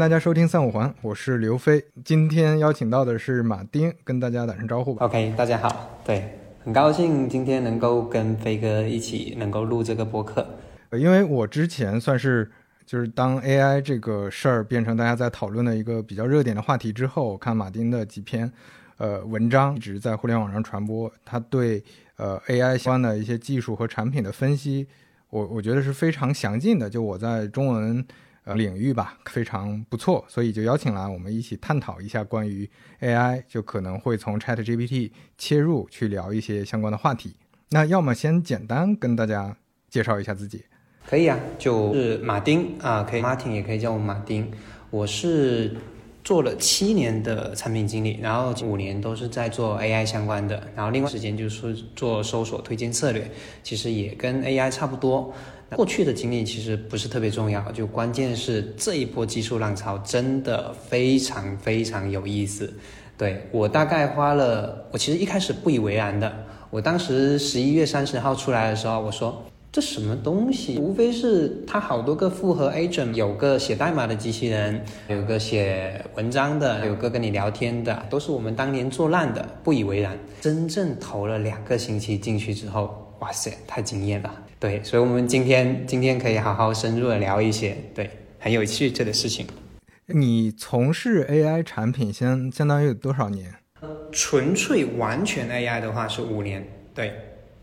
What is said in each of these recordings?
大家收听三五环，我是刘飞。今天邀请到的是马丁，跟大家打声招呼吧。OK，大家好，对，很高兴今天能够跟飞哥一起能够录这个播客。呃因为我之前算是就是当 AI 这个事儿变成大家在讨论的一个比较热点的话题之后，我看马丁的几篇呃文章一直在互联网上传播，他对呃 AI 相关的一些技术和产品的分析，我我觉得是非常详尽的。就我在中文呃领域吧，非常不错，所以就邀请来我们一起探讨一下关于 AI，就可能会从 ChatGPT 切入去聊一些相关的话题。那要么先简单跟大家介绍一下自己。可以啊，就是马丁啊，可以 Martin 也可以叫我马丁。我是做了七年的产品经理，然后五年都是在做 AI 相关的，然后另外时间就是做搜索推荐策略，其实也跟 AI 差不多。过去的经历其实不是特别重要，就关键是这一波技术浪潮真的非常非常有意思。对我大概花了，我其实一开始不以为然的。我当时十一月三十号出来的时候，我说这什么东西？无非是它好多个复合 agent，有个写代码的机器人，有个写文章的，有个跟你聊天的，都是我们当年做烂的，不以为然。真正投了两个星期进去之后，哇塞，太惊艳了。对，所以我们今天今天可以好好深入的聊一些对很有趣这个事情。你从事 AI 产品相相当于有多少年？纯粹完全 AI 的话是五年，对，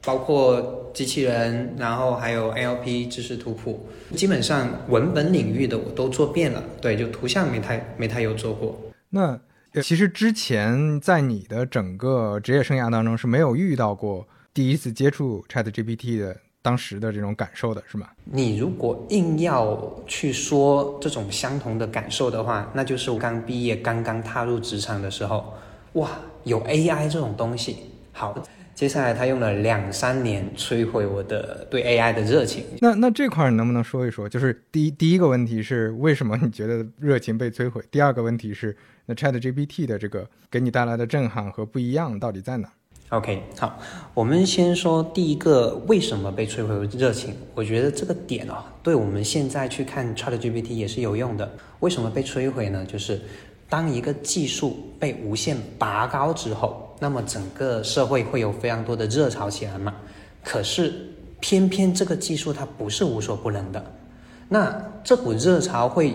包括机器人，然后还有 NLP 知识图谱，基本上文本领域的我都做遍了，对，就图像没太没太有做过。那呃其实之前在你的整个职业生涯当中是没有遇到过第一次接触 ChatGPT 的当时的这种感受的，是吗？你如果硬要去说这种相同的感受的话，那就是我刚毕业、刚刚踏入职场的时候，哇，有 AI 这种东西。好，接下来他用了两三年摧毁我的对 AI 的热情。那那这块儿你能不能说一说？就是第一第一个问题是为什么你觉得热情被摧毁？第二个问题是那 ChatGPT 的这个给你带来的震撼和不一样到底在哪？OK，好，我们先说第一个为什么被摧毁热情。我觉得这个点哦，对我们现在去看 ChatGPT 也是有用的。为什么被摧毁呢？就是当一个技术被无限拔高之后，那么整个社会会有非常多的热潮起来嘛。可是偏偏这个技术它不是无所不能的，那这股热潮会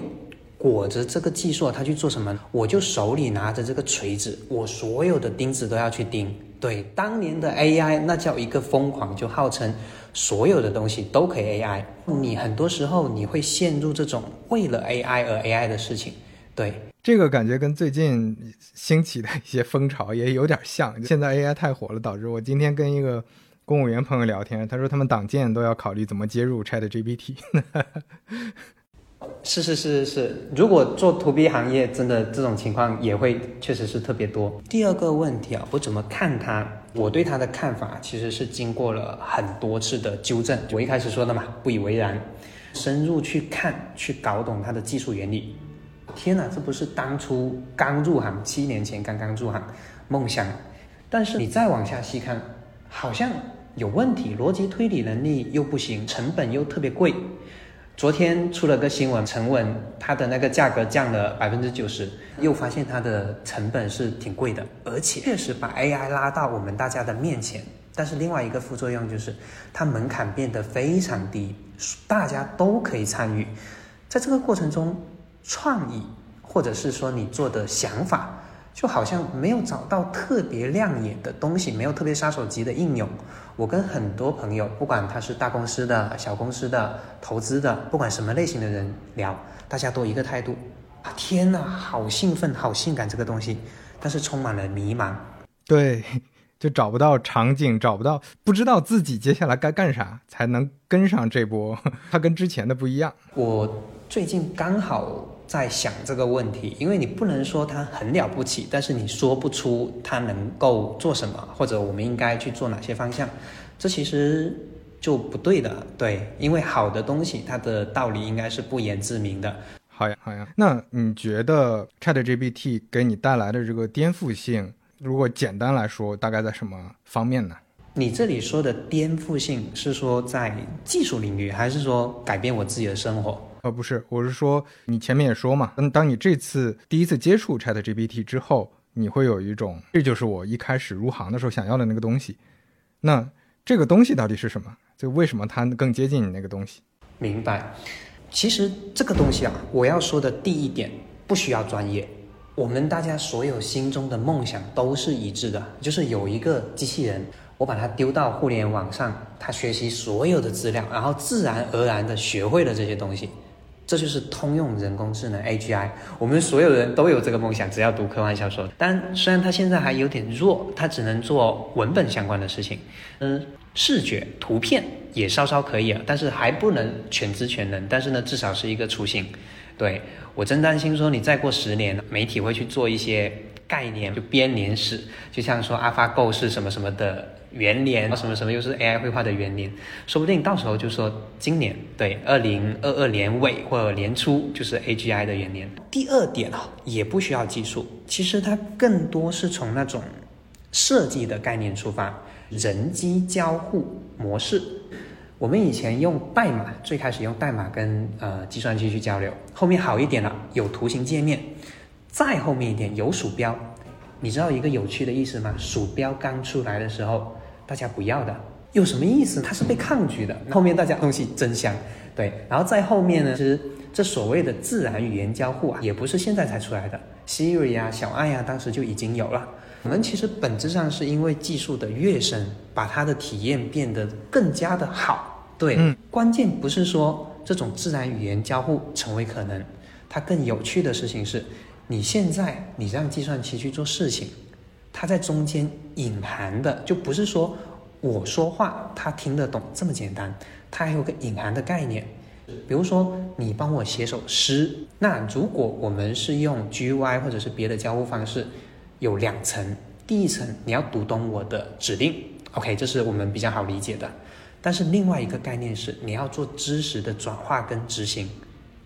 裹着这个技术，它去做什么？我就手里拿着这个锤子，我所有的钉子都要去钉。对，当年的 AI 那叫一个疯狂，就号称所有的东西都可以 AI。你很多时候你会陷入这种为了 AI 而 AI 的事情。对，这个感觉跟最近兴起的一些风潮也有点像。现在 AI 太火了，导致我今天跟一个公务员朋友聊天，他说他们党建都要考虑怎么接入 ChatGPT。是是是是，如果做 to B 行业，真的这种情况也会确实是特别多。第二个问题啊，我怎么看它？我对它的看法其实是经过了很多次的纠正。我一开始说的嘛，不以为然，深入去看，去搞懂它的技术原理。天哪，这不是当初刚入行，七年前刚刚入行梦想，但是你再往下细看，好像有问题，逻辑推理能力又不行，成本又特别贵。昨天出了个新闻，陈文它的那个价格降了百分之九十，又发现它的成本是挺贵的，而且确实把 AI 拉到我们大家的面前。但是另外一个副作用就是，它门槛变得非常低，大家都可以参与。在这个过程中，创意或者是说你做的想法，就好像没有找到特别亮眼的东西，没有特别杀手级的应用。我跟很多朋友，不管他是大公司的、小公司的、投资的，不管什么类型的人聊，大家都一个态度：啊，天哪，好兴奋，好性感这个东西，但是充满了迷茫。对，就找不到场景，找不到，不知道自己接下来该干啥才能跟上这波。它跟之前的不一样。我最近刚好在想这个问题，因为你不能说它很了不起，但是你说不出它能够做什么，或者我们应该去做哪些方向，这其实就不对的。对，因为好的东西，它的道理应该是不言自明的。好呀，好呀。那你觉得 ChatGPT 给你带来的这个颠覆性，如果简单来说，大概在什么方面呢？你这里说的颠覆性是说在技术领域，还是说改变我自己的生活？呃，不是，我是说你前面也说嘛，嗯，当你这次第一次接触 Chat GPT 之后，你会有一种这就是我一开始入行的时候想要的那个东西。那这个东西到底是什么？就为什么它更接近你那个东西？明白。其实这个东西啊，我要说的第一点不需要专业，我们大家所有心中的梦想都是一致的，就是有一个机器人，我把它丢到互联网上，它学习所有的资料，然后自然而然的学会了这些东西，这就是通用人工智能 AGI。我们所有人都有这个梦想，只要读科幻小说。但虽然它现在还有点弱，它只能做文本相关的事情，嗯，视觉图片。也稍稍可以，但是还不能全知全能。但是呢，至少是一个雏形。对我真担心说，你再过十年，媒体会去做一些概念，就编年史，就像说 AlphaGo 是什么什么的元年，什么什么又是 AI 绘画的元年，说不定到时候就说今年对二零二二年尾或者年初就是 AGI 的元年。第二点啊，也不需要技术，其实它更多是从那种设计的概念出发，人机交互模式。我们以前用代码，最开始用代码跟呃计算机去交流，后面好一点了，有图形界面，再后面一点有鼠标。你知道一个有趣的意思吗？鼠标刚出来的时候，大家不要的，有什么意思？它是被抗拒的。后面大家东西真香，对。然后在后面呢，其实这所谓的自然语言交互啊，也不是现在才出来的，Siri 啊、小爱啊，当时就已经有了。我们其实本质上是因为技术的跃升，把它的体验变得更加的好。对，关键不是说这种自然语言交互成为可能，它更有趣的事情是，你现在你让计算机去做事情，它在中间隐含的就不是说我说话它听得懂这么简单，它还有个隐含的概念，比如说你帮我写首诗，那如果我们是用 GUI 或者是别的交互方式，有两层，第一层你要读懂我的指令，OK，这是我们比较好理解的。但是另外一个概念是，你要做知识的转化跟执行，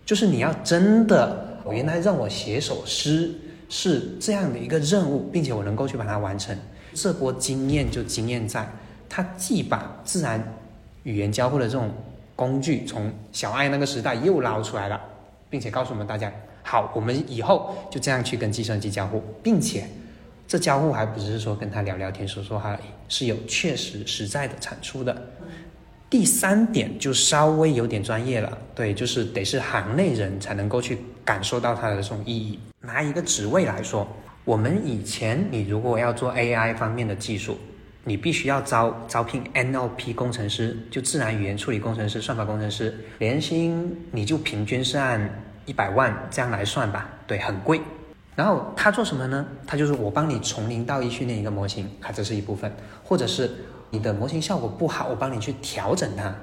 就是你要真的，我原来让我写首诗是这样的一个任务，并且我能够去把它完成。这波经验就经验在，它既把自然语言交互的这种工具从小爱那个时代又捞出来了，并且告诉我们大家，好，我们以后就这样去跟计算机交互，并且这交互还不只是说跟他聊聊天、说说话，是有确实实在的产出的。第三点就稍微有点专业了，对，就是得是行内人才能够去感受到它的这种意义。拿一个职位来说，我们以前你如果要做 AI 方面的技术，你必须要招招聘 NLP 工程师，就自然语言处理工程师、算法工程师，年薪你就平均是按一百万这样来算吧，对，很贵。然后他做什么呢？他就是我帮你从零到一训练一个模型，啊，这是一部分，或者是。你的模型效果不好，我帮你去调整它。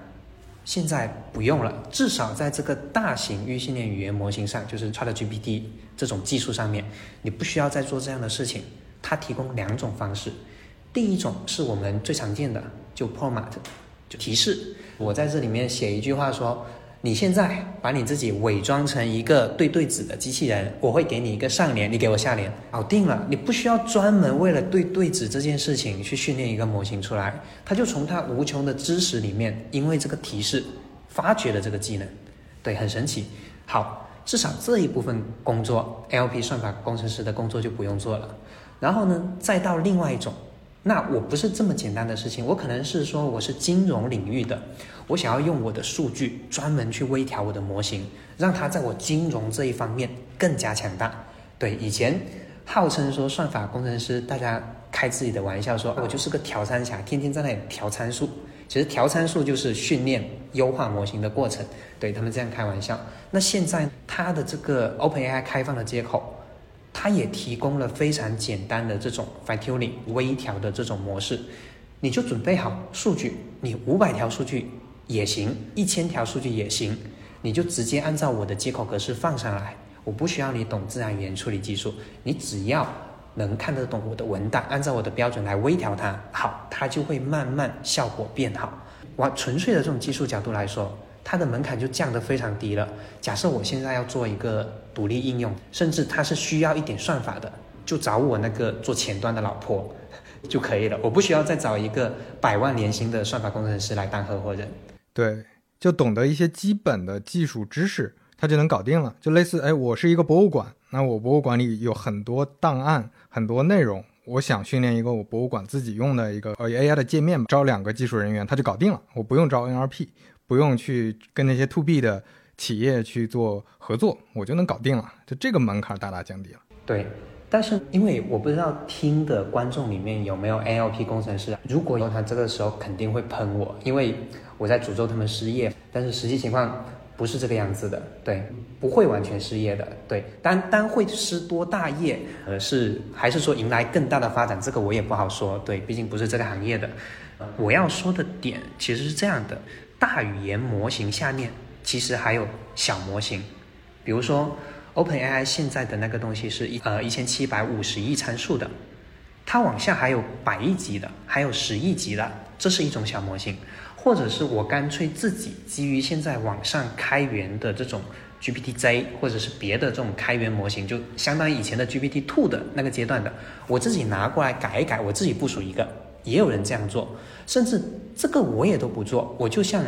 现在不用了，至少在这个大型预训练语言模型上，就是 ChatGPT 这种技术上面，你不需要再做这样的事情。它提供两种方式，第一种是我们最常见的，就 prompt，就提示。我在这里面写一句话说。你现在把你自己伪装成一个对对子的机器人，我会给你一个上联，你给我下联，搞定了。你不需要专门为了对对子这件事情去训练一个模型出来，它就从它无穷的知识里面，因为这个提示发掘了这个技能，对，很神奇。好，至少这一部分工作，LP 算法工程师的工作就不用做了。然后呢，再到另外一种，那我不是这么简单的事情，我可能是说我是金融领域的。我想要用我的数据专门去微调我的模型，让它在我金融这一方面更加强大。对，以前号称说算法工程师，大家开自己的玩笑说，我就是个调参侠，天天在那里调参数。其实调参数就是训练优化模型的过程，对他们这样开玩笑。那现在它的这个 OpenAI 开放的接口，它也提供了非常简单的这种 fine tuning 微调的这种模式，你就准备好数据，你五百条数据。也行，一千条数据也行，你就直接按照我的接口格式放上来，我不需要你懂自然语言处理技术，你只要能看得懂我的文档，按照我的标准来微调它，好，它就会慢慢效果变好。我纯粹的这种技术角度来说，它的门槛就降得非常低了。假设我现在要做一个独立应用，甚至它是需要一点算法的，就找我那个做前端的老婆 就可以了，我不需要再找一个百万年薪的算法工程师来当合伙人。对，就懂得一些基本的技术知识，它就能搞定了。就类似，哎，我是一个博物馆，那我博物馆里有很多档案、很多内容，我想训练一个我博物馆自己用的一个呃 AI 的界面，招两个技术人员，他就搞定了，我不用招 NLP，不用去跟那些 To B 的企业去做合作，我就能搞定了，就这个门槛大大降低了。对。但是，因为我不知道听的观众里面有没有 NLP 工程师，如果有，他这个时候肯定会喷我，因为我在诅咒他们失业。但是实际情况不是这个样子的，对，不会完全失业的，对，单单会失多大业，呃，是还是说迎来更大的发展，这个我也不好说，对，毕竟不是这个行业的。我要说的点其实是这样的，大语言模型下面其实还有小模型，比如说。OpenAI 现在的那个东西是一呃一千七百五十亿参数的，它往下还有百亿级的，还有十亿级的，这是一种小模型，或者是我干脆自己基于现在网上开源的这种 GPTZ，或者是别的这种开源模型，就相当于以前的 GPT Two 的那个阶段的，我自己拿过来改一改，我自己部署一个，也有人这样做，甚至这个我也都不做，我就像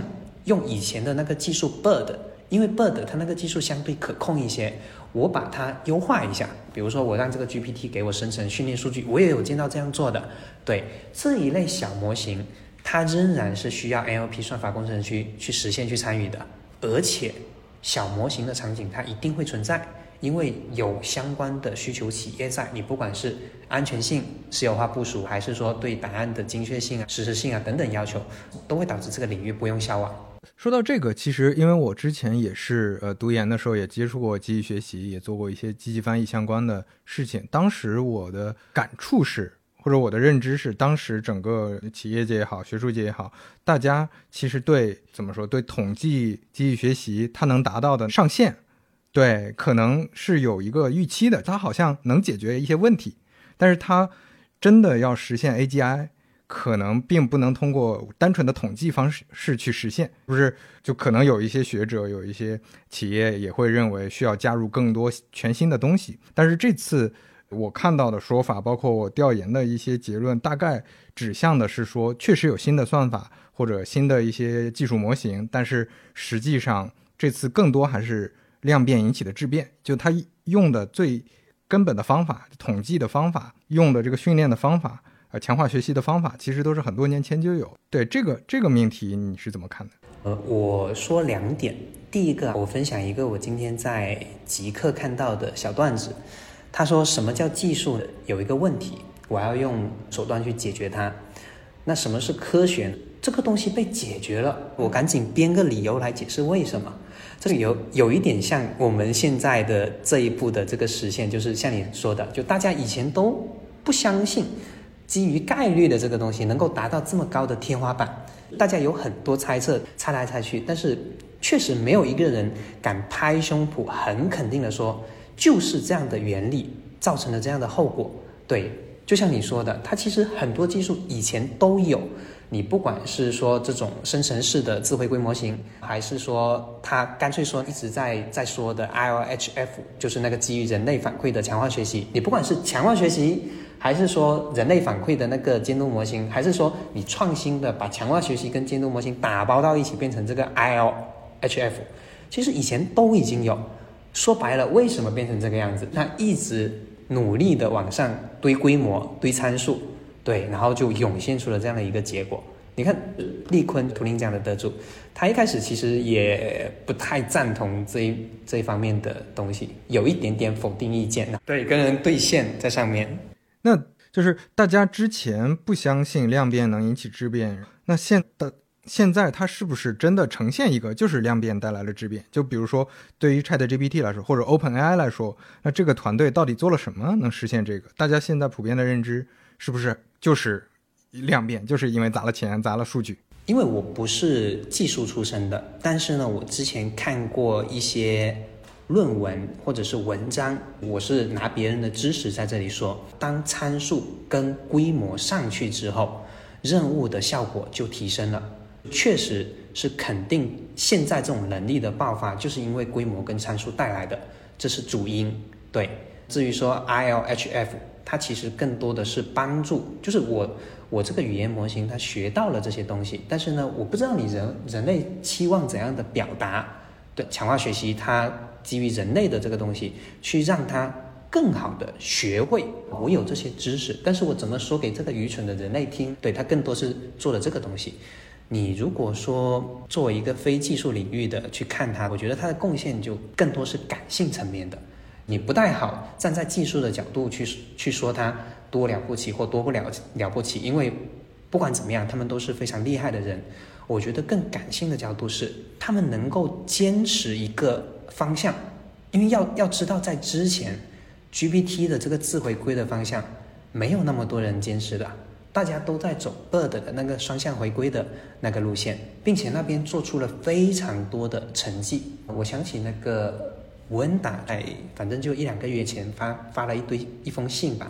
用以前的那个技术 Bird。因为 Bird 它那个技术相对可控一些，我把它优化一下，比如说我让这个 GPT 给我生成训练数据，我也有见到这样做的。对这一类小模型，它仍然是需要 NLP 算法工程师去实现去参与的，而且小模型的场景它一定会存在，因为有相关的需求企业在，你不管是安全性、私有化部署，还是说对答案的精确性啊、实时性啊等等要求，都会导致这个领域不用消亡。说到这个，其实因为我之前也是呃读研的时候也接触过机器学习，也做过一些机器翻译相关的事情。当时我的感触是，或者我的认知是，当时整个企业界也好，学术界也好，大家其实对怎么说，对统计机器学习它能达到的上限，对可能是有一个预期的，它好像能解决一些问题，但是它真的要实现 AGI。可能并不能通过单纯的统计方式去实现，不是就可能有一些学者、有一些企业也会认为需要加入更多全新的东西。但是这次我看到的说法，包括我调研的一些结论，大概指向的是说，确实有新的算法或者新的一些技术模型，但是实际上这次更多还是量变引起的质变，就它用的最根本的方法，统计的方法，用的这个训练的方法。呃，强化学习的方法其实都是很多年前就有。对这个这个命题，你是怎么看的？呃，我说两点。第一个，我分享一个我今天在极客看到的小段子。他说，什么叫技术有一个问题，我要用手段去解决它。那什么是科学？这个东西被解决了，我赶紧编个理由来解释为什么。这里有有一点像我们现在的这一步的这个实现，就是像你说的，就大家以前都不相信。基于概率的这个东西能够达到这么高的天花板，大家有很多猜测，猜来猜去，但是确实没有一个人敢拍胸脯很肯定的说，就是这样的原理造成了这样的后果。对，就像你说的，它其实很多技术以前都有，你不管是说这种生成式的智慧规模型，还是说它干脆说一直在在说的 ILHF，就是那个基于人类反馈的强化学习，你不管是强化学习。还是说人类反馈的那个监督模型，还是说你创新的把强化学习跟监督模型打包到一起变成这个 ILHF，其实以前都已经有。说白了，为什么变成这个样子？他一直努力的往上堆规模、堆参数，对，然后就涌现出了这样的一个结果。你看，利坤图灵奖的得主，他一开始其实也不太赞同这一这一方面的东西，有一点点否定意见呢。对，跟人对线在上面。那就是大家之前不相信量变能引起质变，那现的现在它是不是真的呈现一个就是量变带来了质变？就比如说对于 Chat GPT 来说，或者 OpenAI 来说，那这个团队到底做了什么能实现这个？大家现在普遍的认知是不是就是量变？就是因为砸了钱砸了数据？因为我不是技术出身的，但是呢，我之前看过一些。论文或者是文章，我是拿别人的知识在这里说。当参数跟规模上去之后，任务的效果就提升了。确实是肯定，现在这种能力的爆发，就是因为规模跟参数带来的，这是主因。对，至于说 ILHF，它其实更多的是帮助，就是我我这个语言模型它学到了这些东西，但是呢，我不知道你人人类期望怎样的表达。对，强化学习它基于人类的这个东西，去让它更好的学会我有这些知识，但是我怎么说给这个愚蠢的人类听？对，它更多是做了这个东西。你如果说作为一个非技术领域的去看它，我觉得它的贡献就更多是感性层面的。你不太好站在技术的角度去去说它多了不起或多不了了不起，因为不管怎么样，他们都是非常厉害的人。我觉得更感性的角度是，他们能够坚持一个方向，因为要要知道，在之前 GPT 的这个自回归的方向，没有那么多人坚持的，大家都在走 Bird 的那个双向回归的那个路线，并且那边做出了非常多的成绩。我想起那个。吴恩达在反正就一两个月前发发了一堆一封信吧，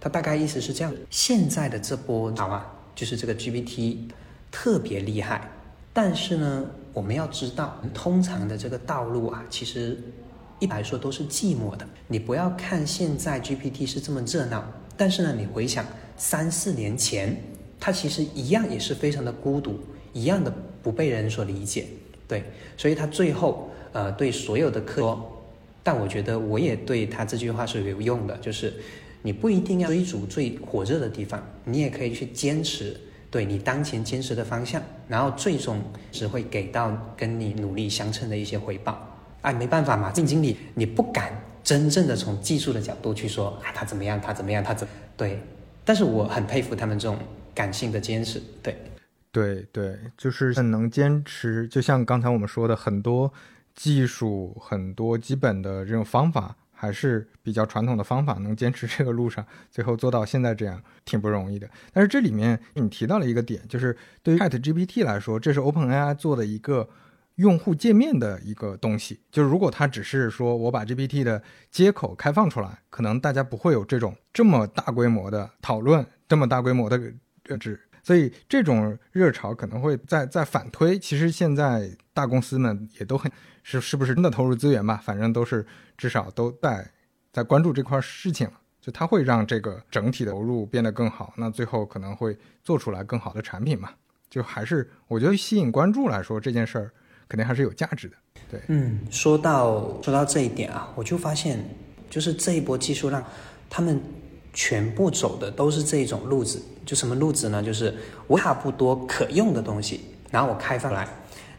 他大概意思是这样：现在的这波好啊，就是这个 GPT 特别厉害，但是呢，我们要知道，通常的这个道路啊，其实一般来说都是寂寞的。你不要看现在 GPT 是这么热闹，但是呢，你回想三四年前，他其实一样也是非常的孤独，一样的不被人所理解。对，所以他最后。呃，对所有的客说，但我觉得我也对他这句话是有用的，就是你不一定要追逐最火热的地方，你也可以去坚持对你当前坚持的方向，然后最终只会给到跟你努力相称的一些回报。哎，没办法嘛，基金经理你不敢真正的从技术的角度去说啊，他怎么样，他怎么样，他怎对，但是我很佩服他们这种感性的坚持。对，对对，就是很能坚持，就像刚才我们说的很多。技术很多基本的这种方法还是比较传统的方法，能坚持这个路上，最后做到现在这样挺不容易的。但是这里面你提到了一个点，就是对于 Chat GPT 来说，这是 OpenAI 做的一个用户界面的一个东西。就是如果它只是说我把 GPT 的接口开放出来，可能大家不会有这种这么大规模的讨论，这么大规模的认知。所以这种热潮可能会在在反推。其实现在大公司们也都很。是是不是真的投入资源吧？反正都是至少都在在关注这块事情，就它会让这个整体的投入变得更好，那最后可能会做出来更好的产品嘛？就还是我觉得吸引关注来说，这件事儿肯定还是有价值的。对，嗯，说到说到这一点啊，我就发现就是这一波技术让他们全部走的都是这种路子，就什么路子呢？就是我差不多可用的东西，然后我开放来。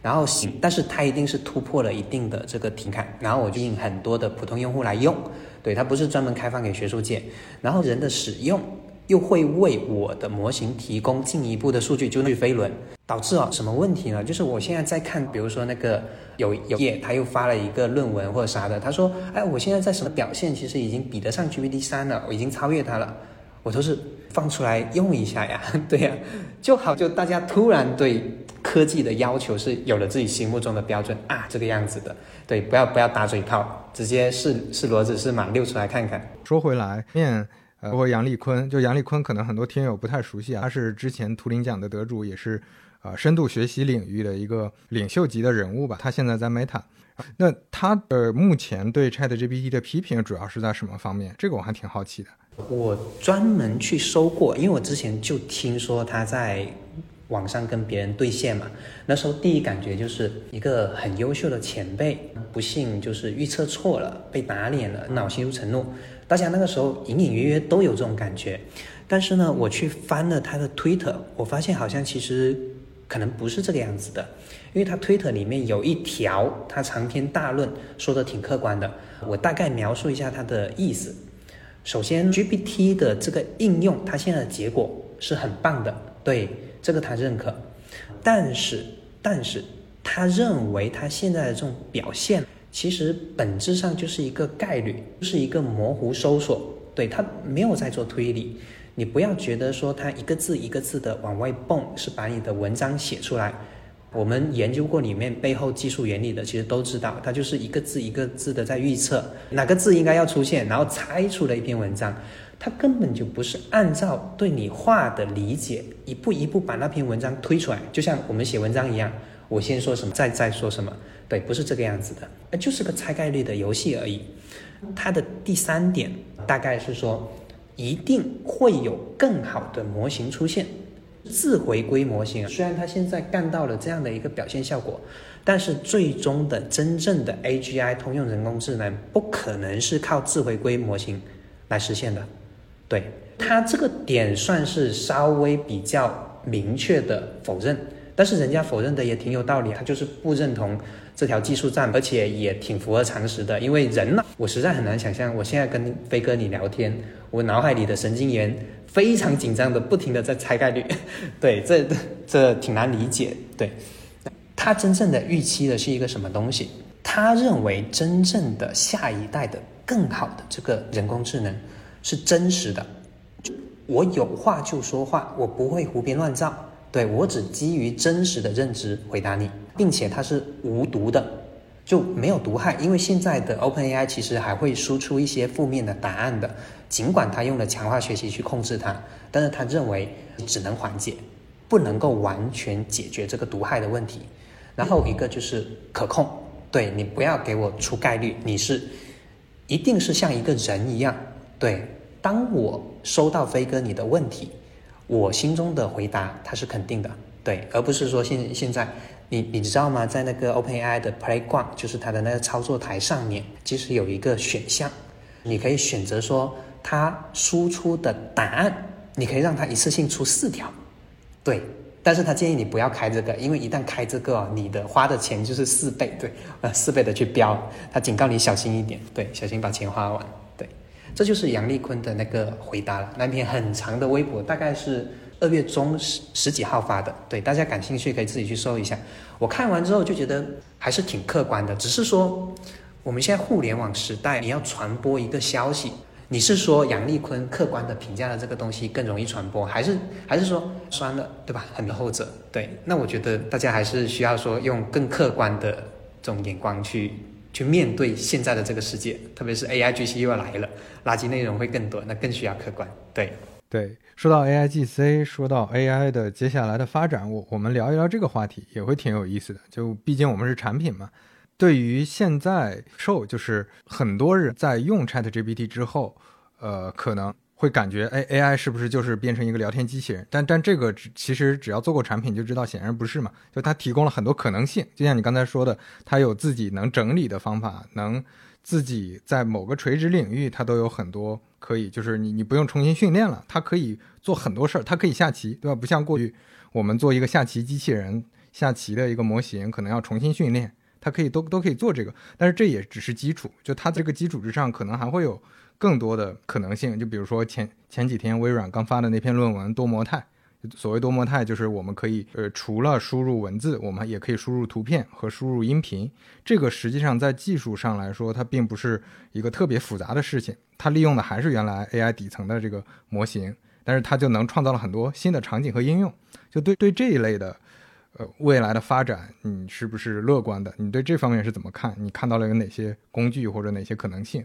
然后行，但是它一定是突破了一定的这个停坎，然后我就引很多的普通用户来用，对，它不是专门开放给学术界，然后人的使用又会为我的模型提供进一步的数据，就那飞轮，导致啊什么问题呢？就是我现在在看，比如说那个有有页，他又发了一个论文或者啥的，他说，哎，我现在在什么表现，其实已经比得上 GPT 三了，我已经超越它了，我都是放出来用一下呀，对呀，就好，就大家突然对。科技的要求是有了自己心目中的标准啊，这个样子的，对，不要不要打嘴炮，直接是是骡子是马溜出来看看。说回来，面，包括杨丽坤，就杨丽坤，可能很多听友不太熟悉啊，他是之前图灵奖的得主，也是呃深度学习领域的一个领袖级的人物吧。他现在在 Meta，那他呃目前对 Chat GPT 的批评主要是在什么方面？这个我还挺好奇的。我专门去搜过，因为我之前就听说他在。网上跟别人对线嘛，那时候第一感觉就是一个很优秀的前辈，不幸就是预测错了，被打脸了，恼羞成怒。大家那个时候隐隐约约都有这种感觉。但是呢，我去翻了他的推特，我发现好像其实可能不是这个样子的，因为他推特里面有一条他长篇大论说的挺客观的。我大概描述一下他的意思。首先，GPT 的这个应用，它现在的结果是很棒的，对。这个他认可，但是但是他认为他现在的这种表现，其实本质上就是一个概率，是一个模糊搜索，对他没有在做推理。你不要觉得说他一个字一个字的往外蹦，是把你的文章写出来。我们研究过里面背后技术原理的，其实都知道，它就是一个字一个字的在预测哪个字应该要出现，然后猜出了一篇文章。它根本就不是按照对你话的理解，一步一步把那篇文章推出来，就像我们写文章一样，我先说什么，再再说什么，对，不是这个样子的，那就是个猜概率的游戏而已。它的第三点大概是说，一定会有更好的模型出现，自回归模型。虽然它现在干到了这样的一个表现效果，但是最终的真正的 AGI 通用人工智能不可能是靠自回归模型来实现的。对它这个点算是稍微比较明确的否认，但是人家否认的也挺有道理，他就是不认同这条技术站，而且也挺符合常识的。因为人呢，我实在很难想象，我现在跟飞哥你聊天，我脑海里的神经元非常紧张的，不停的在猜概率，对，这这挺难理解。对，他真正的预期的是一个什么东西？他认为真正的下一代的更好的这个人工智能。是真实的，我有话就说话，我不会胡编乱造，对我只基于真实的认知回答你，并且它是无毒的，就没有毒害。因为现在的 OpenAI 其实还会输出一些负面的答案的，尽管它用了强化学习去控制它，但是他认为只能缓解，不能够完全解决这个毒害的问题。然后一个就是可控，对你不要给我出概率，你是一定是像一个人一样，对。当我收到飞哥你的问题，我心中的回答它是肯定的，对，而不是说现现在你你知道吗？在那个 OpenAI 的 Playground，就是它的那个操作台上面，其实有一个选项，你可以选择说它输出的答案，你可以让它一次性出四条，对，但是他建议你不要开这个，因为一旦开这个，你的花的钱就是四倍，对，呃，四倍的去标，他警告你小心一点，对，小心把钱花完。这就是杨丽坤的那个回答了，那篇很长的微博，大概是二月中十十几号发的。对，大家感兴趣可以自己去搜一下。我看完之后就觉得还是挺客观的，只是说我们现在互联网时代，你要传播一个消息，你是说杨丽坤客观的评价了这个东西更容易传播，还是还是说酸了，对吧？很后者。对，那我觉得大家还是需要说用更客观的这种眼光去。去面对现在的这个世界，特别是 AI GC 又要来了，垃圾内容会更多，那更需要客观。对对，说到 AI GC，说到 AI 的接下来的发展，我我们聊一聊这个话题也会挺有意思的。就毕竟我们是产品嘛，对于现在受，就是很多人在用 ChatGPT 之后，呃，可能。会感觉，哎，AI 是不是就是变成一个聊天机器人？但但这个其实只要做过产品就知道，显然不是嘛。就它提供了很多可能性，就像你刚才说的，它有自己能整理的方法，能自己在某个垂直领域，它都有很多可以，就是你你不用重新训练了，它可以做很多事儿，它可以下棋，对吧？不像过去我们做一个下棋机器人、下棋的一个模型，可能要重新训练，它可以都都可以做这个，但是这也只是基础，就它这个基础之上，可能还会有。更多的可能性，就比如说前前几天微软刚发的那篇论文多模态，所谓多模态就是我们可以呃除了输入文字，我们也可以输入图片和输入音频。这个实际上在技术上来说，它并不是一个特别复杂的事情，它利用的还是原来 AI 底层的这个模型，但是它就能创造了很多新的场景和应用。就对对这一类的呃未来的发展，你是不是乐观的？你对这方面是怎么看？你看到了有哪些工具或者哪些可能性？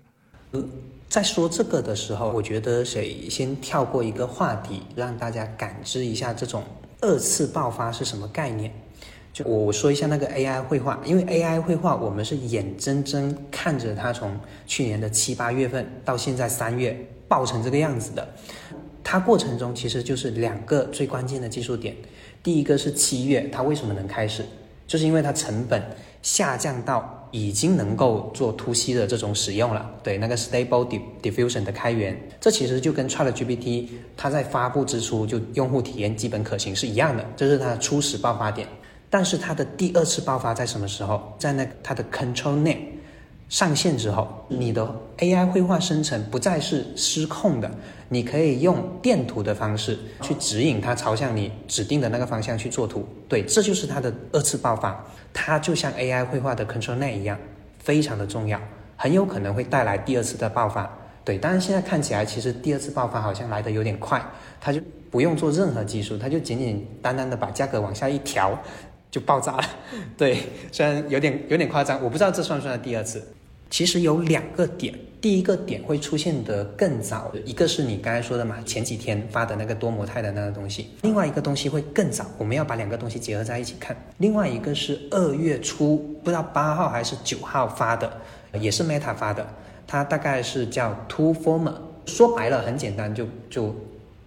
在说这个的时候，我觉得谁先跳过一个话题，让大家感知一下这种二次爆发是什么概念。就我我说一下那个 AI 绘画，因为 AI 绘画我们是眼睁睁看着它从去年的七八月份到现在三月爆成这个样子的。它过程中其实就是两个最关键的技术点，第一个是七月它为什么能开始，就是因为它成本下降到。已经能够做突袭的这种使用了，对那个 Stable Diffusion 的开源，这其实就跟 ChatGPT 它在发布之初就用户体验基本可行是一样的，这是它的初始爆发点。但是它的第二次爆发在什么时候？在那它的 ControlNet 上线之后，你的 AI 绘画生成不再是失控的，你可以用电图的方式去指引它朝向你指定的那个方向去做图。对，这就是它的二次爆发。它就像 AI 绘画的 ControlNet 一样，非常的重要，很有可能会带来第二次的爆发。对，但是现在看起来，其实第二次爆发好像来的有点快，它就不用做任何技术，它就简简单单的把价格往下一调，就爆炸了。对，虽然有点有点夸张，我不知道这算不算第二次。其实有两个点，第一个点会出现的更早，一个是你刚才说的嘛，前几天发的那个多模态的那个东西，另外一个东西会更早，我们要把两个东西结合在一起看。另外一个是二月初，不知道八号还是九号发的，也是 Meta 发的，它大概是叫 Two Former，说白了很简单，就就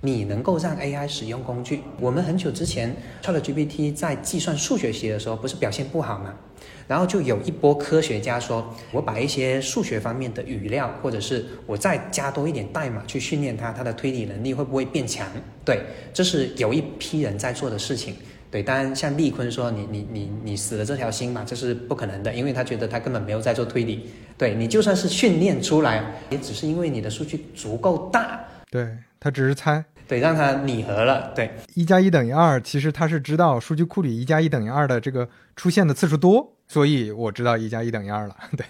你能够让 AI 使用工具。我们很久之前 ChatGPT 在计算数学题的时候，不是表现不好吗？然后就有一波科学家说，我把一些数学方面的语料，或者是我再加多一点代码去训练它，它的推理能力会不会变强？对，这是有一批人在做的事情。对，当然像利坤说，你你你你死了这条心嘛，这是不可能的，因为他觉得他根本没有在做推理。对你就算是训练出来，也只是因为你的数据足够大。对他只是猜。对，让它拟合了。对，一加一等于二，其实他是知道数据库里一加一等于二的这个出现的次数多。所以我知道一加一等于二了，对，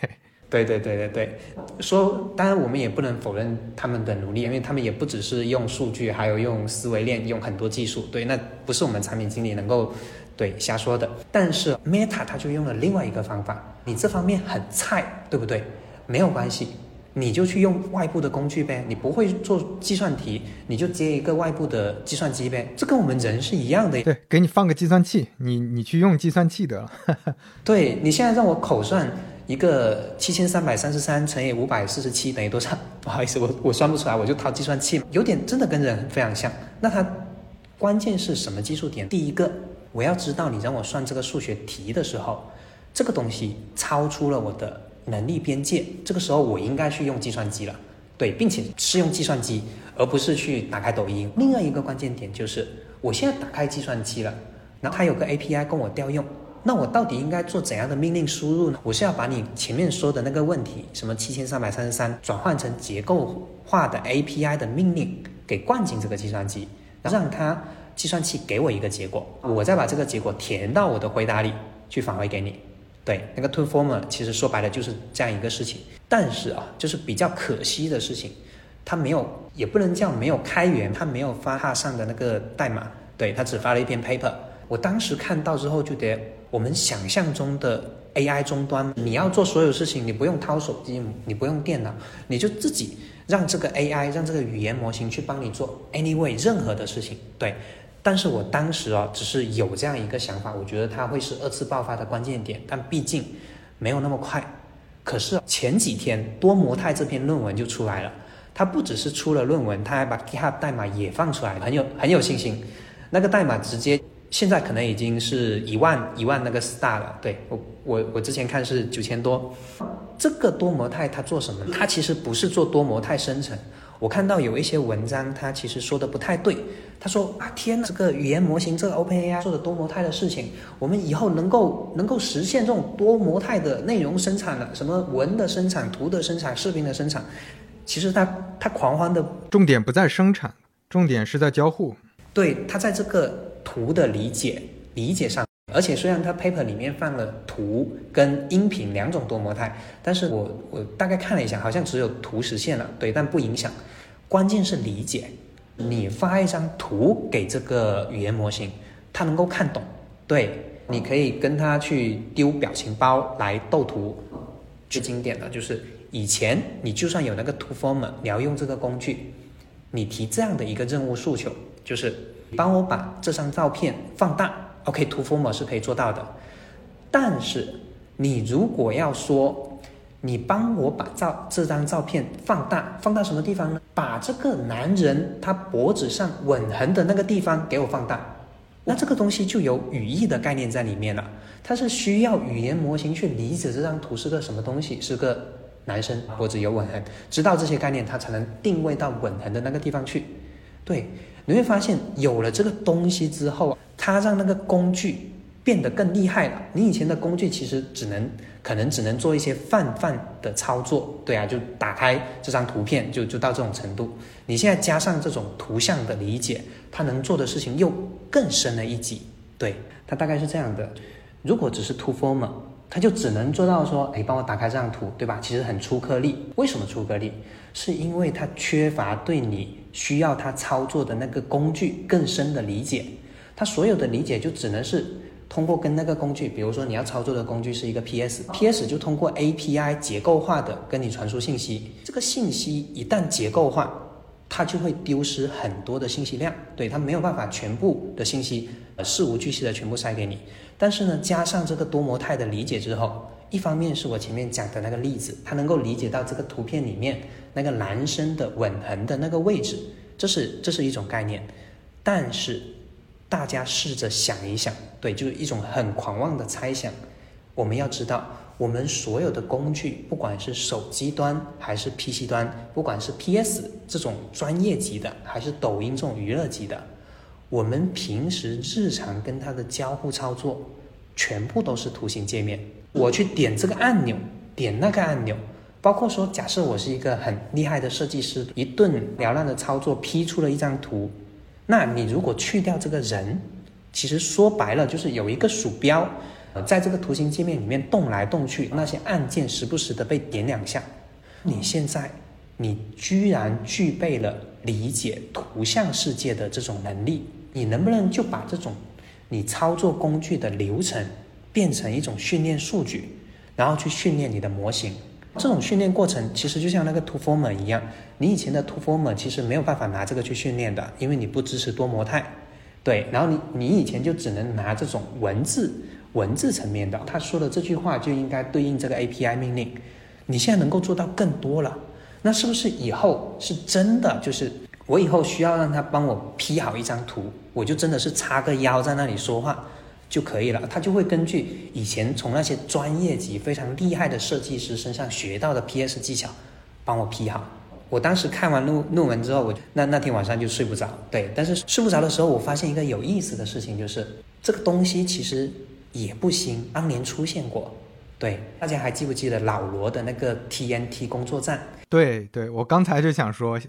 对对对对对。说，当然我们也不能否认他们的努力，因为他们也不只是用数据，还有用思维链，用很多技术。对，那不是我们产品经理能够对瞎说的。但是 Meta 它就用了另外一个方法，你这方面很菜，对不对？没有关系。你就去用外部的工具呗，你不会做计算题，你就接一个外部的计算机呗，这跟我们人是一样的。对，给你放个计算器，你你去用计算器得了。对你现在让我口算一个七千三百三十三乘以五百四十七等于多少？不好意思，我我算不出来，我就掏计算器，有点真的跟人非常像。那它关键是什么技术点？第一个，我要知道你让我算这个数学题的时候，这个东西超出了我的。能力边界，这个时候我应该去用计算机了，对，并且是用计算机，而不是去打开抖音。另外一个关键点就是，我现在打开计算机了，然后它有个 API 供我调用，那我到底应该做怎样的命令输入呢？我是要把你前面说的那个问题，什么七千三百三十三，转换成结构化的 API 的命令，给灌进这个计算机，然后让它计算器给我一个结果，我再把这个结果填到我的回答里去返回给你。对，那个 to former 其实说白了就是这样一个事情，但是啊，就是比较可惜的事情，他没有，也不能叫没有开源，他没有发哈上的那个代码，对他只发了一篇 paper。我当时看到之后就觉得，我们想象中的 AI 终端，你要做所有事情，你不用掏手机，你不用电脑，你就自己让这个 AI，让这个语言模型去帮你做 anyway 任何的事情，对。但是我当时啊，只是有这样一个想法，我觉得它会是二次爆发的关键点，但毕竟没有那么快。可是前几天多模态这篇论文就出来了，它不只是出了论文，它还把 GitHub 代码也放出来，很有很有信心。那个代码直接现在可能已经是一万一万那个 star 了，对我我我之前看是九千多。这个多模态它做什么？它其实不是做多模态生成。我看到有一些文章，它其实说的不太对。他说啊，天呐，这个语言模型，这个 OpenAI 做的多模态的事情，我们以后能够能够实现这种多模态的内容生产了，什么文的生产、图的生产、视频的生产。其实他他狂欢的重点不在生产，重点是在交互。对他在这个图的理解理解上，而且虽然它 paper 里面放了图跟音频两种多模态，但是我我大概看了一下，好像只有图实现了，对，但不影响。关键是理解，你发一张图给这个语言模型，它能够看懂。对，你可以跟它去丢表情包来斗图。最经典的就是以前你就算有那个图 former，你要用这个工具，你提这样的一个任务诉求，就是帮我把这张照片放大。OK，图 former 是可以做到的。但是你如果要说，你帮我把照这张照片放大，放大什么地方呢？把这个男人他脖子上吻痕的那个地方给我放大，那这个东西就有语义的概念在里面了。它是需要语言模型去理解这张图是个什么东西，是个男生脖子有吻痕，知道这些概念，它才能定位到吻痕的那个地方去。对，你会发现有了这个东西之后，它让那个工具。变得更厉害了。你以前的工具其实只能，可能只能做一些泛泛的操作，对啊，就打开这张图片就就到这种程度。你现在加上这种图像的理解，它能做的事情又更深了一级。对，它大概是这样的。如果只是 To Former，它就只能做到说，哎，帮我打开这张图，对吧？其实很粗颗粒。为什么粗颗粒？是因为它缺乏对你需要他操作的那个工具更深的理解。他所有的理解就只能是。通过跟那个工具，比如说你要操作的工具是一个 PS，PS 就通过 API 结构化的跟你传输信息。这个信息一旦结构化，它就会丢失很多的信息量，对它没有办法全部的信息呃事无巨细的全部塞给你。但是呢，加上这个多模态的理解之后，一方面是我前面讲的那个例子，它能够理解到这个图片里面那个男生的吻痕的那个位置，这是这是一种概念。但是大家试着想一想，对，就是一种很狂妄的猜想。我们要知道，我们所有的工具，不管是手机端还是 PC 端，不管是 PS 这种专业级的，还是抖音这种娱乐级的，我们平时日常跟它的交互操作，全部都是图形界面。我去点这个按钮，点那个按钮，包括说，假设我是一个很厉害的设计师，一顿缭乱的操作，P 出了一张图。那你如果去掉这个人，其实说白了就是有一个鼠标。在这个图形界面里面动来动去，那些按键时不时的被点两下。你现在，你居然具备了理解图像世界的这种能力，你能不能就把这种你操作工具的流程变成一种训练数据，然后去训练你的模型？这种训练过程其实就像那个 ToFormer 一样，你以前的 ToFormer 其实没有办法拿这个去训练的，因为你不支持多模态。对，然后你你以前就只能拿这种文字。文字层面的，他说的这句话就应该对应这个 API 命令。你现在能够做到更多了，那是不是以后是真的？就是我以后需要让他帮我 P 好一张图，我就真的是叉个腰在那里说话就可以了。他就会根据以前从那些专业级非常厉害的设计师身上学到的 PS 技巧，帮我 P 好。我当时看完论论文之后，我那那天晚上就睡不着。对，但是睡不着的时候，我发现一个有意思的事情，就是这个东西其实。也不新，当年出现过。对，大家还记不记得老罗的那个 TNT 工作站？对对，我刚才就想说，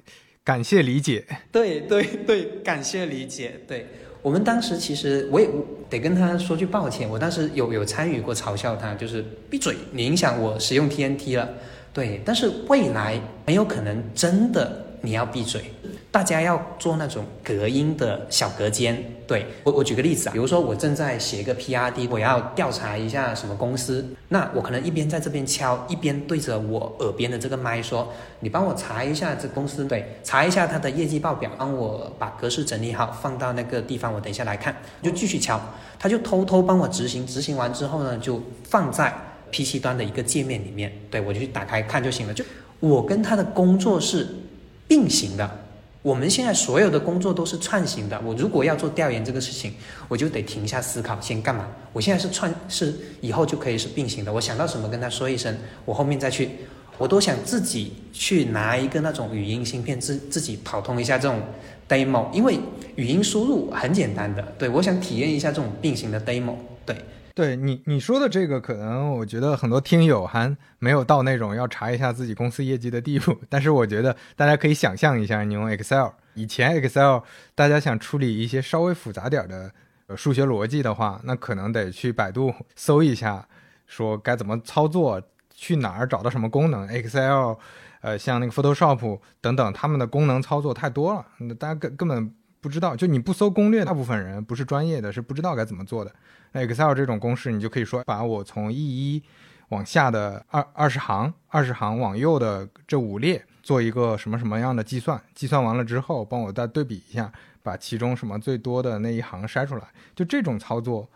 感谢理解。对对对，感谢理解。对我们当时其实我也得跟他说句抱歉，我当时有有参与过嘲笑他，就是闭嘴，你影响我使用 TNT 了。对，但是未来很有可能真的。你要闭嘴，大家要做那种隔音的小隔间。对我，我举个例子啊，比如说我正在写一个 PRD，我要调查一下什么公司，那我可能一边在这边敲，一边对着我耳边的这个麦说：“你帮我查一下这公司，对，查一下它的业绩报表，帮我把格式整理好，放到那个地方，我等一下来看。”就继续敲，他就偷偷帮我执行，执行完之后呢，就放在 PC 端的一个界面里面，对我就去打开看就行了。就我跟他的工作是。并行的，我们现在所有的工作都是串行的。我如果要做调研这个事情，我就得停下思考，先干嘛？我现在是串，是以后就可以是并行的。我想到什么跟他说一声，我后面再去，我都想自己去拿一个那种语音芯片，自自己跑通一下这种 demo，因为语音输入很简单的。对我想体验一下这种并行的 demo，对。对你你说的这个，可能我觉得很多听友还没有到那种要查一下自己公司业绩的地步。但是我觉得大家可以想象一下，你用 Excel，以前 Excel 大家想处理一些稍微复杂点的数学逻辑的话，那可能得去百度搜一下，说该怎么操作，去哪儿找到什么功能。Excel，呃，像那个 Photoshop 等等，他们的功能操作太多了，那大家根根本不知道。就你不搜攻略，大部分人不是专业的，是不知道该怎么做的。那 Excel 这种公式，你就可以说，把我从 E 一往下的二二十行，二十行往右的这五列做一个什么什么样的计算，计算完了之后，帮我再对比一下，把其中什么最多的那一行筛出来。就这种操作，